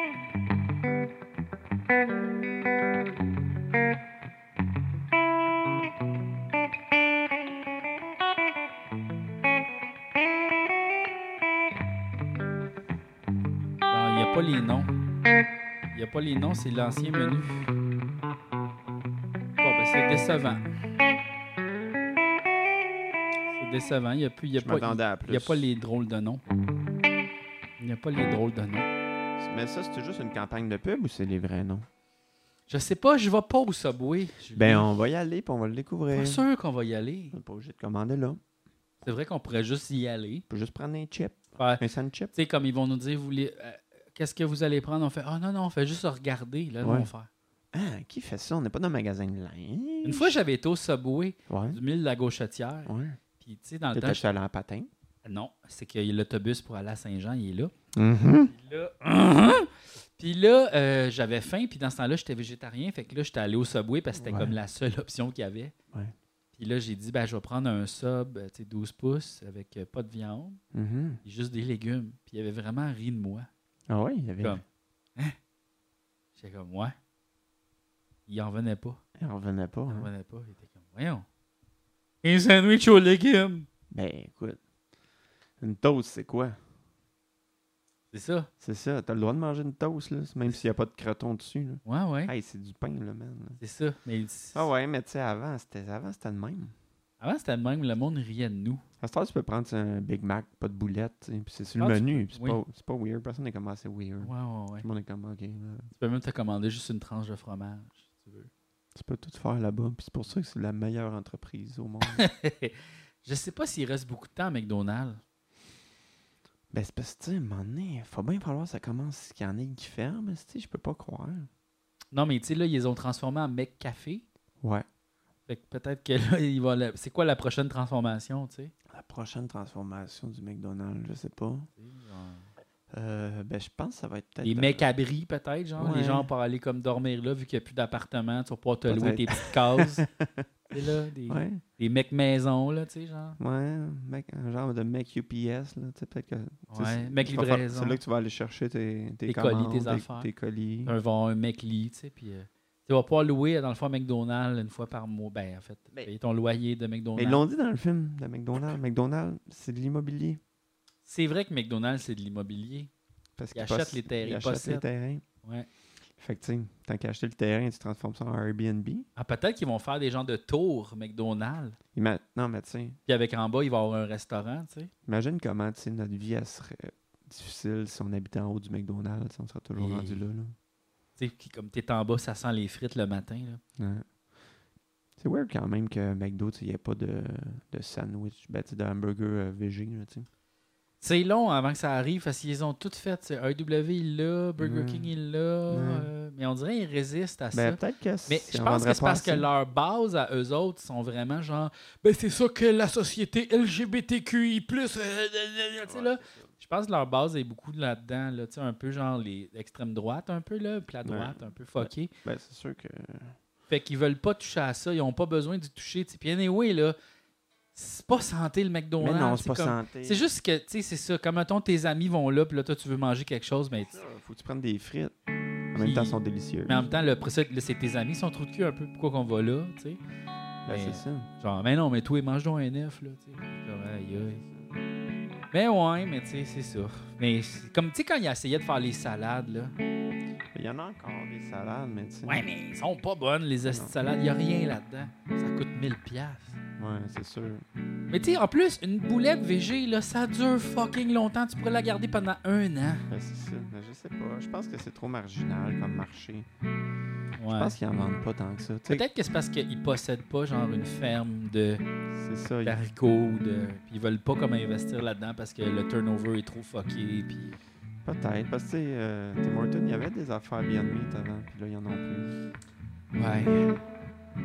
Non, il n'y a pas les noms. Il n'y a pas les noms, c'est l'ancien menu. Bon, ben c'est décevant. C'est décevant. Il n'y a, plus- il y a, Je pas- il y a pas les drôles de noms. Il n'y a pas les drôles de noms. Mais ça, c'était juste une campagne de pub ou c'est les vrais noms? Je sais pas, je vais pas au Subway. Je Ben, on va y aller puis on va le découvrir. pas sûr qu'on va y aller. On n'est pas obligé de commander là. C'est vrai qu'on pourrait juste y aller. On peut juste prendre un chip. Faire- Un sand chip. Tu sais, comme ils vont nous dire, vous voulez, euh, qu'est-ce que vous allez prendre? On fait, ah non, non, on fait juste regarder. Là, Ouais. on va faire. Ah, qui fait ça? On n'est pas dans un magasin de linge. Une fois, j'avais été au Subway Ouais. du mille de la Gauchetière. Puis, tu sais, dans le temps, Peut-être allé en patin? je- non, c'est que l'autobus pour aller à Saint-Jean, il est là. Mhm. Puis là, puis là euh, j'avais faim, puis dans ce temps-là, j'étais végétarien. Fait que là, j'étais allé au Subway parce que c'était Ouais. comme la seule option qu'il y avait. Ouais. Puis là, j'ai dit, ben, je vais prendre un sub, euh, tu sais, 12 pouces avec euh, pas de viande, Mhm. et juste des légumes. Puis il avait vraiment ri de moi. Ah ouais, il y avait. Comme, hein? J'étais comme, ouais. Il en venait pas. Il en revenait pas. Il en hein. venait pas. Il était comme, voyons. Un sandwich aux légumes. Ben, écoute. Une toast, c'est quoi? C'est ça. C'est ça. T'as le droit de manger une toast, là, même s'il n'y a pas de croton dessus. Là. Ouais, ouais. Hey, c'est du pain, là, man. C'est ça. Mais Ah ouais, mais tu sais, avant, c'était avant, c'était le même. avant, c'était le même. Le monde riait de nous. À ce temps, tu peux prendre un Big Mac, pas de boulettes, puis c'est sur Ah, le tu menu. peux- C'est oui. pas, weird. Personne n'est comme assez weird. Ouais, ouais, ouais. Tout le monde est comme, ok, là, Tu peux même te commander juste une tranche de fromage, si tu veux. Tu peux tout faire là-bas. Puis c'est pour ça que c'est la meilleure entreprise au monde. <laughs> je sais pas s'il reste beaucoup de temps à McDonald's. ben, c'est parce que, tu sais, à un moment donné, faut bien falloir que ça commence, qu'il y en ait qui ferment, tu sais, je peux pas croire. Non, mais tu sais, là, ils les ont transformés en McCafé. Ouais. Fait que peut-être que là, il va c'est quoi la prochaine transformation, tu sais? La prochaine transformation du McDonald's, je sais pas. Euh, ben, je pense que ça va être peut-être. Les euh, mecs abris, peut-être, genre. Les gens pour aller comme dormir là, vu qu'il n'y a plus d'appartement, tu vas pouvoir te louer tes petites cases. <laughs> Là, des, Ouais, des mecs maison, là, tu sais, genre. ouais, mec, un genre de mec UPS, là, tu sais, peut-être que. Ouais, c'est- mec livraison. C'est là que tu vas aller chercher tes, tes, Tes colis, tes affaires. Tes colis. Un, mec lit, tu sais, puis... euh, tu vas pouvoir louer, dans le fond, à McDonald's une fois par mois. Ben, en fait, Mais- payer ton loyer de Mais McDonald's. ils l'ont dit dans le film de McDonald's. McDonald's, c'est de l'immobilier. C'est vrai que McDonald's, c'est de l'immobilier. Parce Ils qu'ils achètent les terrains, Ils achètent les terrains. Ouais. Fait que, tu tant qu'à acheter le terrain, tu transformes ça en Airbnb. Ah, peut-être qu'ils vont faire des genres de tours McDonald's. Ima- Non, mais tu sais, Puis avec en bas, il va y avoir un restaurant, tu sais. imagine comment, tu sais, notre vie, elle serait difficile si on habitait en haut du McDonald's. On serait toujours Et- rendu là, là. Tu sais, comme t'es en bas, ça sent les frites le matin. Là. Ouais. C'est weird quand même que McDo, il n'y ait pas de, de sandwich, ben, tu sais, de hamburger euh, végé, là, tu sais. C'est long avant que ça arrive parce qu'ils ont tout fait. AEW, il l'a, Burger Ouais. King, il l'a. euh, mais on dirait qu'ils résistent à Ben, ça. peut-être que Mais je pense que c'est parce que leur base à eux autres sont vraiment genre ben c'est ça que la société LGBTQI+, euh, euh, euh, tu sais là. Je pense que leur base est beaucoup là-dedans là, tu sais un peu genre les l'extrême droite un peu là, puis la Ouais. droite un peu fuckée. Ben, c'est sûr que. Fait qu'ils veulent pas toucher à ça, ils ont pas besoin d'y toucher. Puis anyway là, c'est pas santé le McDonald's, Mais non, c'est pas comme- santé. C'est juste que tu sais c'est ça, comme mettons tes amis vont là puis là toi tu veux manger quelque chose mais Faut que tu prennes des frites. En même temps, elles sont délicieuses. mais en même temps le après ça, c'est tes amis sont trop de cul un peu pourquoi qu'on va là, tu sais? Ben, c'est ça. Genre, mais non, mais toi, mange donc un œuf, là, tu sais. Comme, aïe, aïe. Mais ouais, mais tu sais, c'est ça. Mais comme, tu sais, quand il essayait de faire les salades, là. Il y en a encore des salades, mais tu sais. Ouais, mais ils sont pas bonnes, les salades. Il y a rien là-dedans. Ça coûte 1000 piastres. Ouais, c'est sûr. Mais tu sais, en plus, une boulette VG, là, ça dure fucking longtemps. Tu pourrais la garder pendant un an. Ben, c'est ça. Ben, je sais pas. Je pense que c'est trop marginal comme marché. Je Ouais. pense qu'ils en vendent pas tant que ça. Peut-être que c'est parce qu'ils possèdent pas, genre, une ferme de c'est ça. d'haricots, de... puis ils veulent pas comme investir là-dedans parce que le turnover est trop fucké, puis... Peut-être. Parce que, euh, Tim Hortons, il y avait des affaires bien Meat avant, puis là, ils en ont plus. Ouais.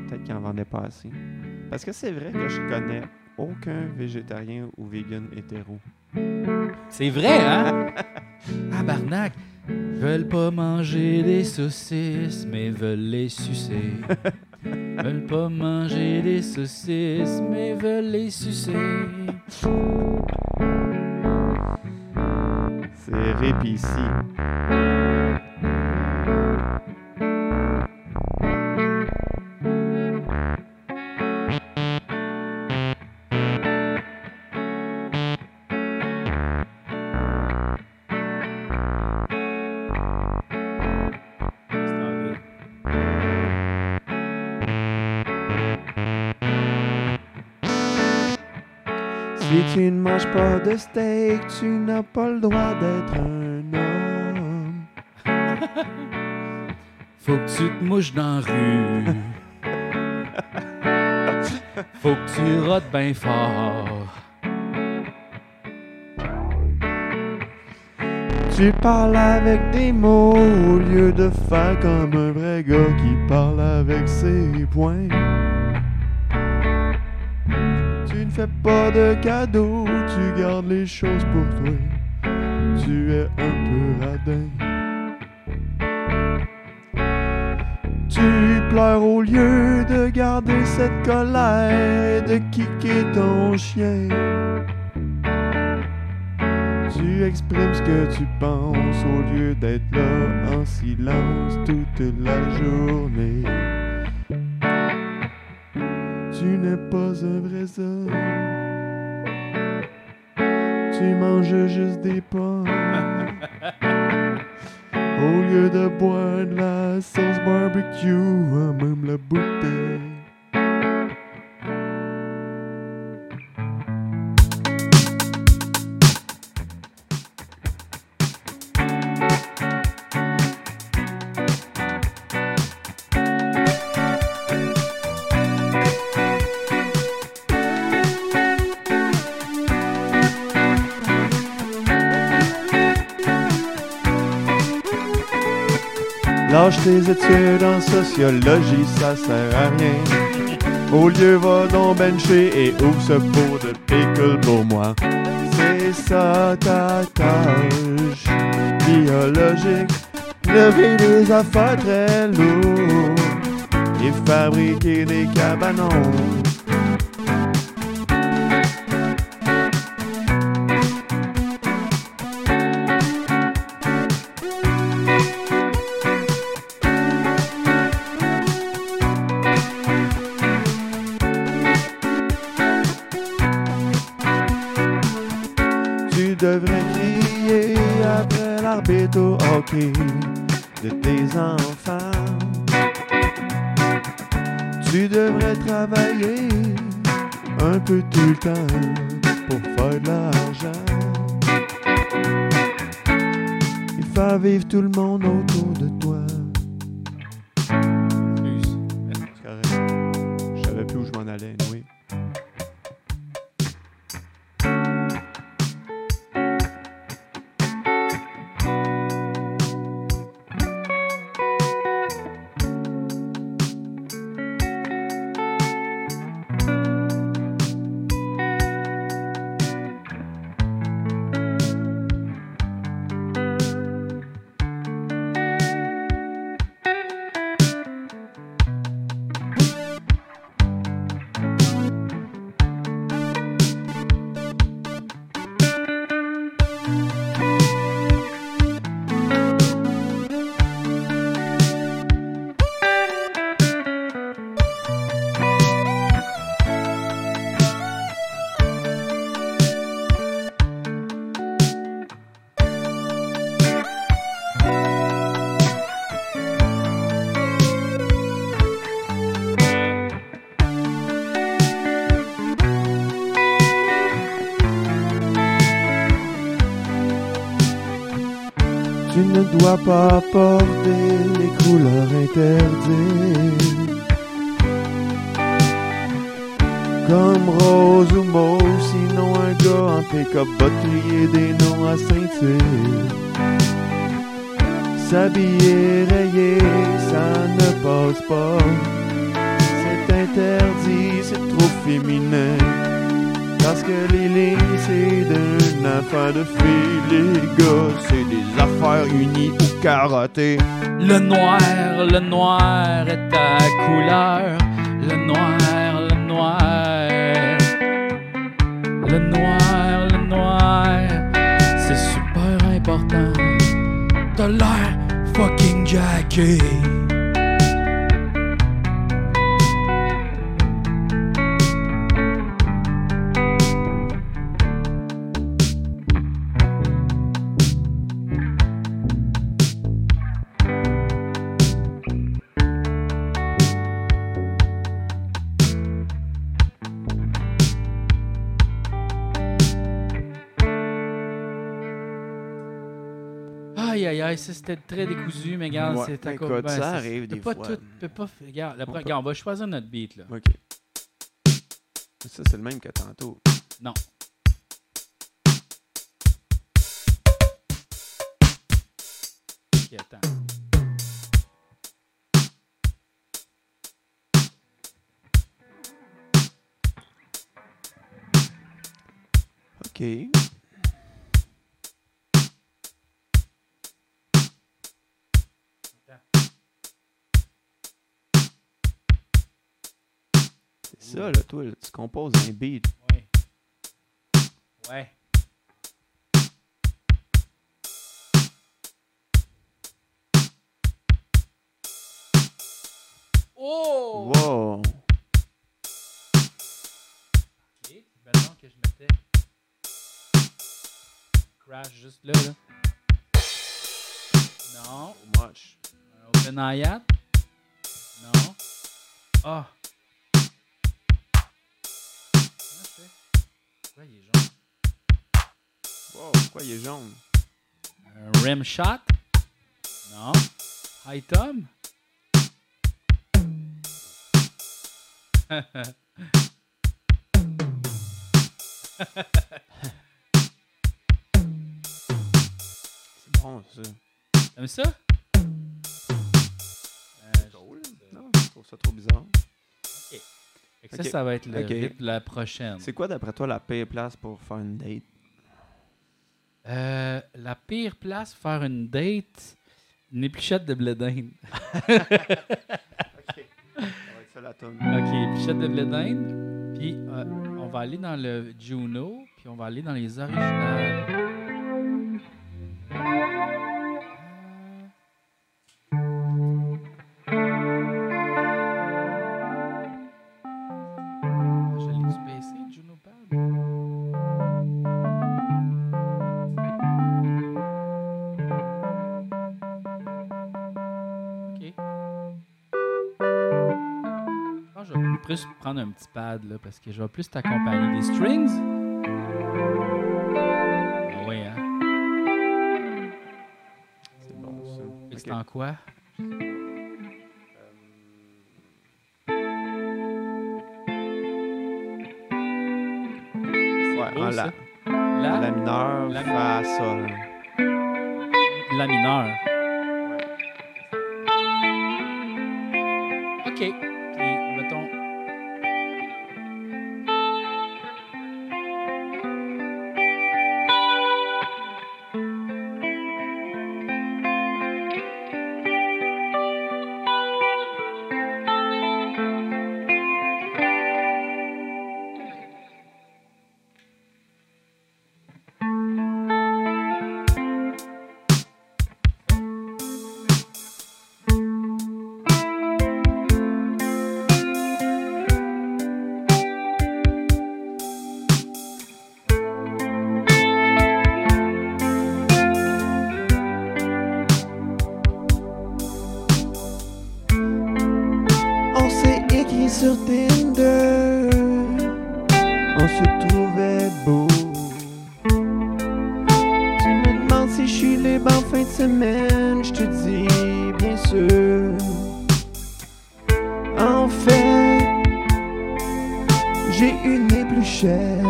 Peut-être qu'ils en vendaient pas assez. Parce que c'est vrai que je connais aucun végétarien ou vegan hétéro. C'est vrai, hein? <laughs> Ah, barnac! Veulent pas manger des saucisses, mais veulent les sucer. <laughs> veulent pas manger des saucisses, mais veulent les sucer. Si tu ne manges pas de steak, tu n'as pas le droit d'être un homme. Faut que tu te mouches dans la rue. Faut que tu rotes bien fort. Tu parles avec des mots au lieu de faire comme un vrai gars qui parle avec ses poings. Tu ne fais pas de cadeaux, tu gardes les choses pour toi. Tu es un peu radin. Tu pleures au lieu de garder cette colère de kicker ton chien. Tu exprimes ce que tu penses au lieu d'être là en silence toute la journée. Tu n'es pas un vrai homme. Tu manges juste des pommes. Au lieu de boire de la sauce barbecue, à même la bouteille. Tes études en sociologie, ça sert à rien. Au lieu, va donc bencher et ouvre ce pot de pickle pour moi. C'est ça ta tâche biologique. Lever des affaires très lourdes et fabriquer des cabanons. Dois pas porter les couleurs interdites. Comme rose ou mauve, sinon un gars en pick-up va des noms à Saint-Tite. S'habiller rayé, ça ne passe pas. C'est interdit, c'est trop féminin. Parce que les lignes, c'est d'une affaire de filles. Les gars, c'est des affaires unies ou carottées. Le noir, le noir est ta couleur. Le noir, le noir. Le noir, le noir. C'est super important. T'as l'air fucking jacké. Aïe, aïe, aïe, ça c'était très décousu, mais regarde, Ouais, c'est écoute, cause- ben, ça arrive des pas fois. Tout, peut pas, regarde, la- On peut- regarde, on va choisir notre beat, là. Ok. Ça, c'est le même que tantôt. Non. Ok, attends. Ok. Ça, là, toi, tu composes un beat. Ouais. Ouais. Oh! Wow! Ok, que je mettais crash juste là, là. Non. Too much. Un open hi-hat. Non. Ah. Comment Pourquoi il est jaune? Wow, pourquoi il est jaune? Un rim shot? Non. High tom. <laughs> C'est bon, ça. T'aimes ça? Ça, ça va être le la prochaine. C'est quoi, d'après toi, la pire place pour faire une date? Euh, la pire place pour faire une date, une épluchette de blé d'Inde. <laughs> Ok. Ça va être ça, la. Ok, épluchette de blé d'Inde. Puis euh, on va aller dans le Juno, puis on va aller dans les originales. Prendre un petit pad là, parce que je vais plus t'accompagner. Des strings? Ah oui, hein? C'est bon, ça. Fait que C'est en quoi? J'ai une épluchette.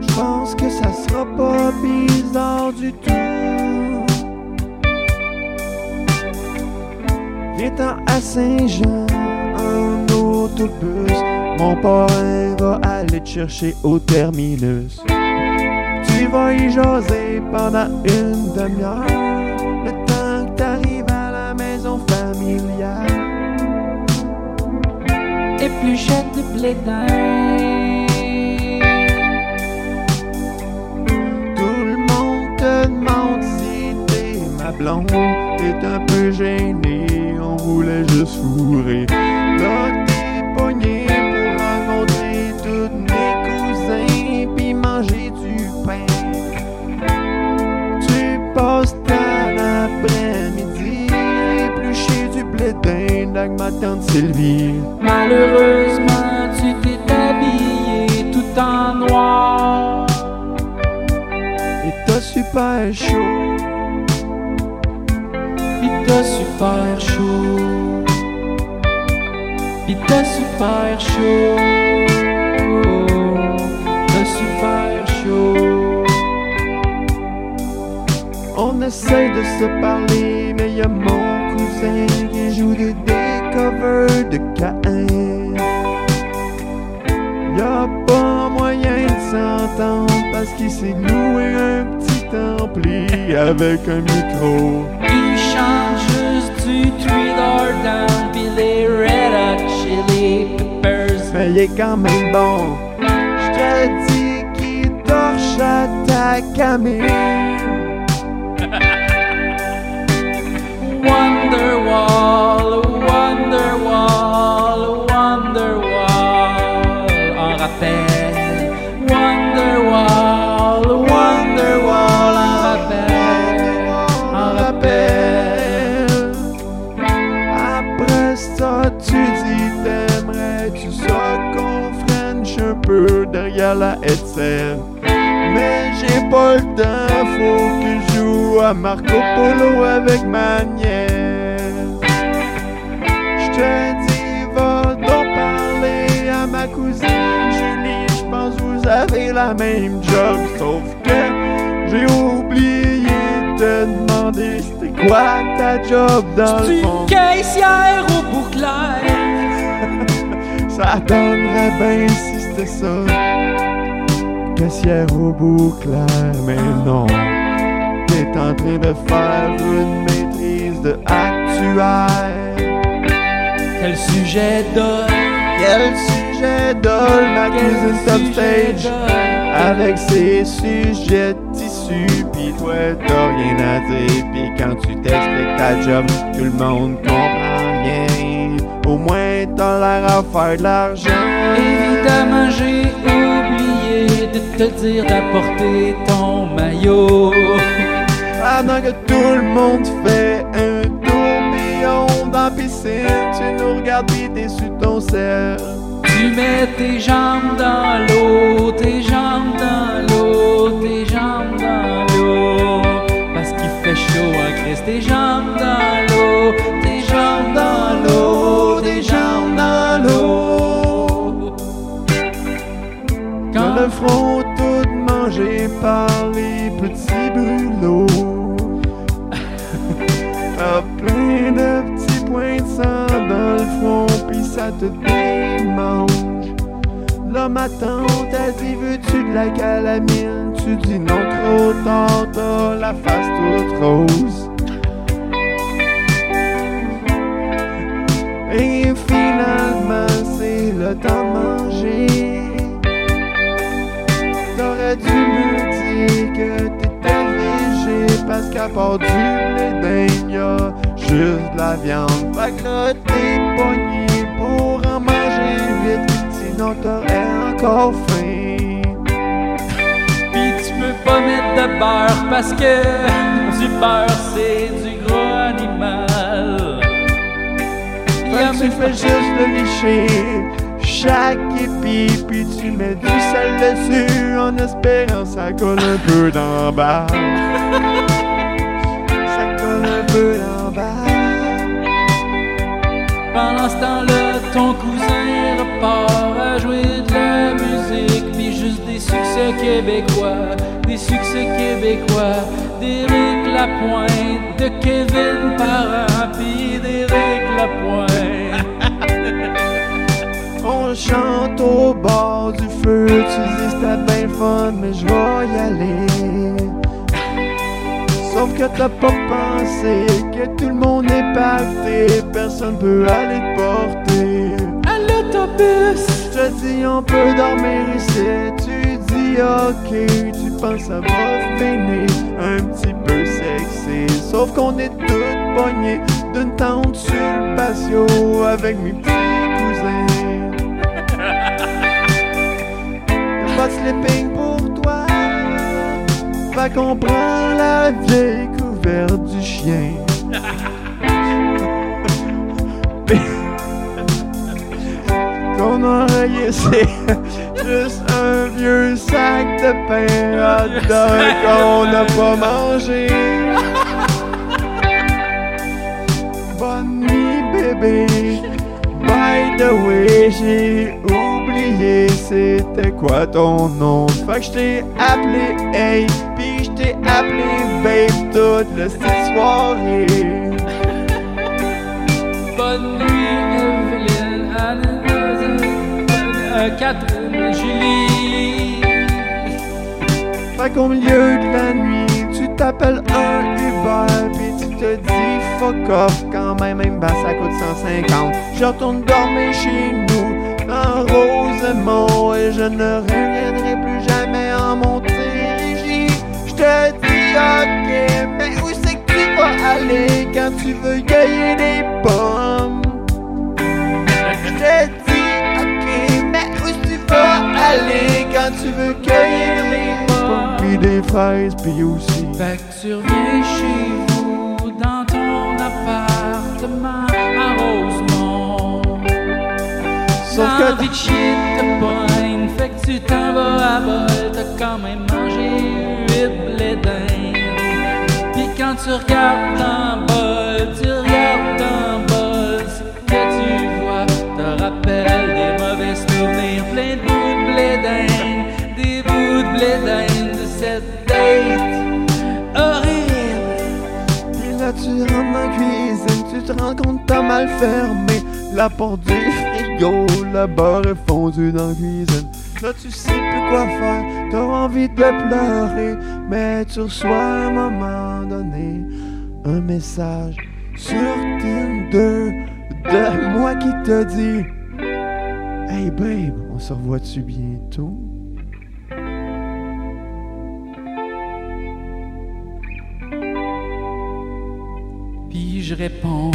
Je pense que ça sera pas bizarre du tout. Viens-t'en à Saint-Jean en autobus. Mon parrain va aller te chercher au terminus. Tu vas y jaser pendant une demi-heure. De. Tout le monde te demande si t'es ma blonde. T'es un peu gêné, on voulait juste fourrer. Là, t'es pogné pour rencontrer tous mes cousins puis manger du pain. Tu passes avec ma tante Sylvie. Malheureusement, tu t'es habillé tout en noir. Et t'as super chaud. Pis t'as super chaud. Pis t'as super chaud. T'as super chaud. On essaie de se parler, mais y a mon cousin qui joue de Caïn. Y a pas moyen de s'entendre parce qu'il s'est loué un petit ampli avec un micro. Il chante juste du Three Door Down pis les Red Hot Chili Peppers. Mais il est quand même bon. J'te dis qu'il torche à ta camille. La headset? Mais j'ai pas le temps, faut que je joue à Marco Polo avec ma nièce. J'te dis, va donc parler à ma cousine Julie, j'pense que vous avez la même job, sauf que j'ai oublié de te demander c'était quoi ta job dans le Tu fond. caissière au bouclair. <laughs> Ça donnerait bien si c'était ça. Caissière au bouclair, mais non. T'es en train de faire une maîtrise de actuel. Quel sujet donne? Quel sujet dole ma cuisine top stage avec ses sujets tissus pis toi t'as rien à dire pis quand tu t'expliques ta job tout le monde comprend rien au moins t'as l'air à faire de l'argent Évidemment, j'ai te dire d'apporter ton maillot. pendant que tout le monde fait un tourbillon dans la piscine tu nous regardes sur ton sel Tu mets tes jambes dans l'eau, tes jambes dans l'eau, tes jambes dans l'eau. Parce qu'il fait chaud en Christ, tes jambes dans l'eau, tes jambes dans l'eau, tes jambes dans l'eau. Le front, tout mangé par les petits brûlots. <laughs> T'as plein de petits points de sang dans le front, pis ça te démange. Là, ma tante a dit Veux-tu de la calamine? Tu dis non, trop tard, t'as la face toute rose. Et finalement, c'est le temps de manger. Dû me dire que t'étais végé parce qu'à part du d'Inde, y'a juste de la viande. Fait que là, t'es pogné pour en manger vite, sinon t'aurais encore faim. Pis tu peux pas mettre de beurre parce que du beurre c'est du gros animal. Fait que tu fais juste le licher chaque épi, puis tu mets du sel dessus en espérant ça colle un peu d'en bas. Ça colle un peu d'en bas. Pendant ce temps-là, ton cousin repart à jouer de la musique, puis juste des succès québécois, des succès québécois, d'Éric Lapointe, de Kevin Parent, puis d'Éric Lapointe. On chante au bord du feu, tu dis c'était bien fun, mais je vais y aller. Sauf que t'as pas pensé que tout le monde est pacté, personne peut aller te porter. À l'autobus, Je te dis on peut dormir ici, tu dis ok, tu penses ça va finir un petit peu sexy. Sauf qu'on est toutes poignées d'une tente sur le patio avec mes petits pas de sleeping pour toi, fait qu'on prend la vieille couverte du chien. <laughs> Ton oreiller, c'est juste un vieux sac de pain <laughs> hot dog qu'on n'a pas mangé. Bonne nuit, bébé. By the way, j'ai oublié c'était quoi ton nom? Fait que je t'ai appelé Hey, puis je t'ai appelé Babe toute la cette soirée. <laughs> bonne nuit Evelyne, Anne, Catherine, Julie. Fait qu'au milieu de la nuit, tu t'appelles un Uber Puis tu te dis fuck off quand même, même bah ça coûte 150 Je retourne dormir chez nous dans Rosemont Et je ne reviendrai plus jamais en Montérégie Je te dis ok, mais où c'est que tu vas aller quand tu veux cueillir des pommes? Je te dis ok, mais où tu vas aller quand tu veux cueillir des pommes? Puis des fraises, puis aussi Fait que tu reviens chez vous L'envie de chier te poigne, fait que tu t'en vas à bol, t'as quand même mangé huit blé d'Inde. Puis quand tu regardes le bol, tu regardes le bol, ce que tu vois te rappelle des mauvais souvenirs, plein de bouts de blé d'Inde, des bouts de blé d'Inde de cette date horrible. Puis là tu rentres dans la cuisine, tu te rends compte t'as mal fermé La porte du frigo, le beurre est fondu dans la cuisine Là tu sais plus quoi faire, t'as envie de pleurer Mais tu reçois à un moment donné un message sur Tinder De moi qui te dit Hey babe, on se revoit-tu bientôt? Puis je réponds.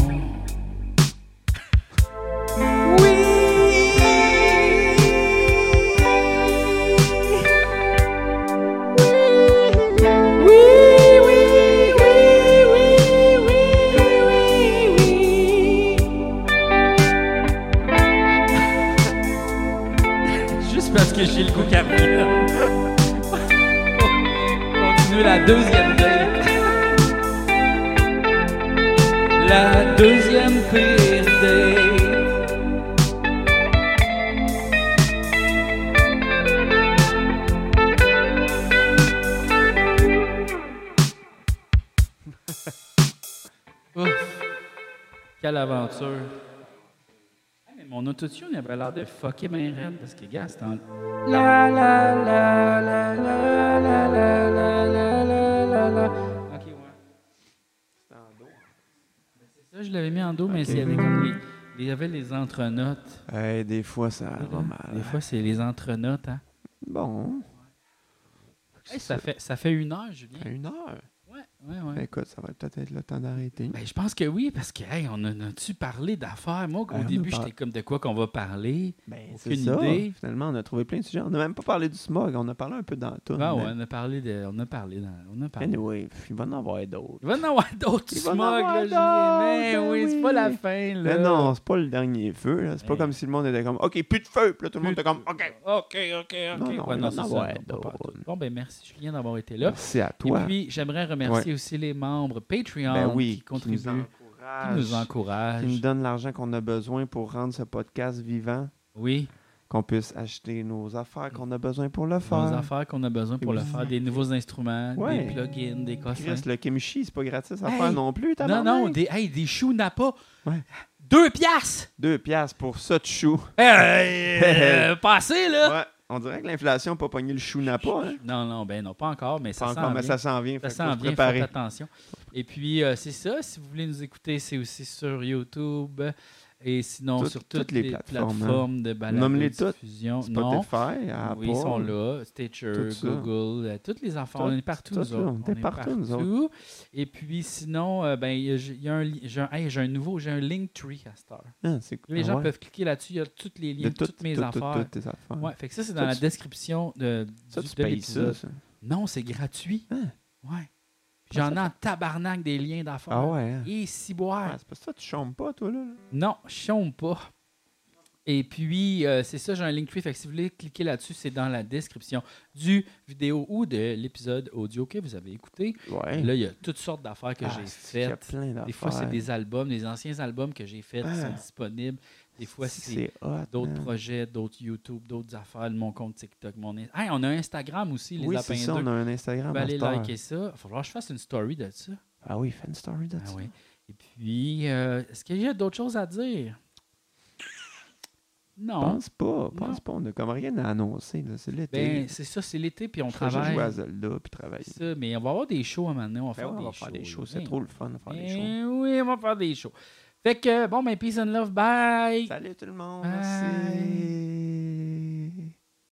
Ah, mais mon autotune avait l'air de fucker bien raide parce que, gars, c'est en. La la la la la la la la la la la la. Ok, ouais. C'est ça, je l'avais mis en dos, mais Ok. il y avait comme les. Il y avait les entrenotes. Hey, des fois, ça va mal. Des fois, c'est les entrenotes, hein. Bon, Hey, ça, fait, ça fait une heure, Julien. une heure. Ouais, ouais, ouais. Ben, écoute, ça va peut-être être le temps d'arrêter. Ben, je pense que oui, parce que, hey, on en a-tu parlé d'affaires? Moi, Ben, au on début, par- j'étais comme de quoi qu'on va parler? Ben, Aucune c'est ça. idée. Finalement, on a trouvé plein de sujets. On n'a même pas parlé du smog. On a parlé un peu dans tout. Ah ouais, on a parlé de. On a parlé dans- On a parlé. Anyway, il va en avoir d'autres. Il va en avoir d'autres smog, là. Mais ben oui, c'est pas la fin, là. Mais non, c'est pas le dernier feu. là. C'est pas Ben. comme si le monde était comme OK, plus de feu. Puis là, tout le monde était comme OK. OK, OK, OK. Non, non, Ouais, il va en avoir d'autres. Bon, ben merci, Julien, d'avoir été là. Merci à Et toi. puis, j'aimerais remercier aussi les membres Patreon ben oui, qui qui contribuent, nous qui nous encourage. encouragent. Qui nous donne l'argent qu'on a besoin pour rendre ce podcast vivant. Oui, Qu'on puisse acheter nos affaires qu'on a besoin pour le faire. nos affaires qu'on a besoin pour le faire, des nouveaux instruments, Ouais. des plugins, des cossins. Chris, le kimchi, c'est pas gratis à Hey! faire non plus. Non, non, des, hey, des choux Napa. Ouais. Deux piastres! Deux piastres pour ça de chou. Hey, <laughs> euh, passez, là! Ouais. On dirait que l'inflation n'a pas pogné le chou n'a pas. Hein? Non, non, ben non, pas encore, mais ça s'en mais vient. ça s'en vient. Ça s'en vient, faites attention. Et puis, euh, c'est ça. Si vous voulez nous écouter, c'est aussi sur YouTube. Et sinon, sur toutes, toutes les les, plateformes, plateformes, de balade Nomme-les toutes. diffusion. Non. Spotify, Apple. Oui, ils sont là. Stitcher. Google, euh, toutes les enfants. Tout- on est partout, tout nous autres. on est partout, nous autres. Et puis, sinon, euh, ben, il y a- il y, a un, j'ai un, hey, j'ai un nouveau, j'ai un Linktree à. Ah, c'est- Les ah gens ouais. peuvent cliquer là-dessus. Il y a tous les De liens, tout- toutes mes tout- affaires. Toutes tes affaires. Ouais, fait que ça, c'est dans la description de, Ça, du- tu de payes ça, l'épisode. ça. Non, c'est gratuit. Hein? Ouais. J'en ai en tabarnak des liens d'affaires. Ah ouais. hein? Et si boire. Ah, c'est pas ça, tu chambres pas, toi, là. Non, je chôme pas. Et puis, euh, c'est ça, j'ai un Linktree. Fait que si vous voulez cliquer là-dessus, c'est dans la description du vidéo ou de l'épisode audio que vous avez écouté. Ouais. Là, il y a toutes sortes d'affaires que Ah, j'ai faites. plein d'affaires. Des fois, c'est des albums, des anciens albums que j'ai faits qui Ah. sont disponibles. Des fois, c'est d'autres projets, d'autres YouTube, d'autres affaires, mon compte TikTok, mon... Hey, on a Instagram aussi, les Oui, Lapins ça, 2. on a un Vous Instagram. heure. liker ça. Il va falloir que je fasse une story de ça. Ah oui, fais une story de Ah ça. oui. Et puis, euh, est-ce qu'il y a d'autres choses à dire? Non. Pense pas, pense Non. pas. On a comme rien à annoncer. C'est l'été. Ben, c'est ça, c'est l'été, puis on on travaille. travaille. jouer à Zelda puis travailler. C'est ça, mais on va avoir des shows à un moment donné. On va Ben faire, ouais, des, on va shows, faire des shows. C'est trop le fun de faire des shows. Eh oui, on va faire des shows. Fait que, bon, ben, peace and love, bye! Salut tout le monde. Bye. Merci.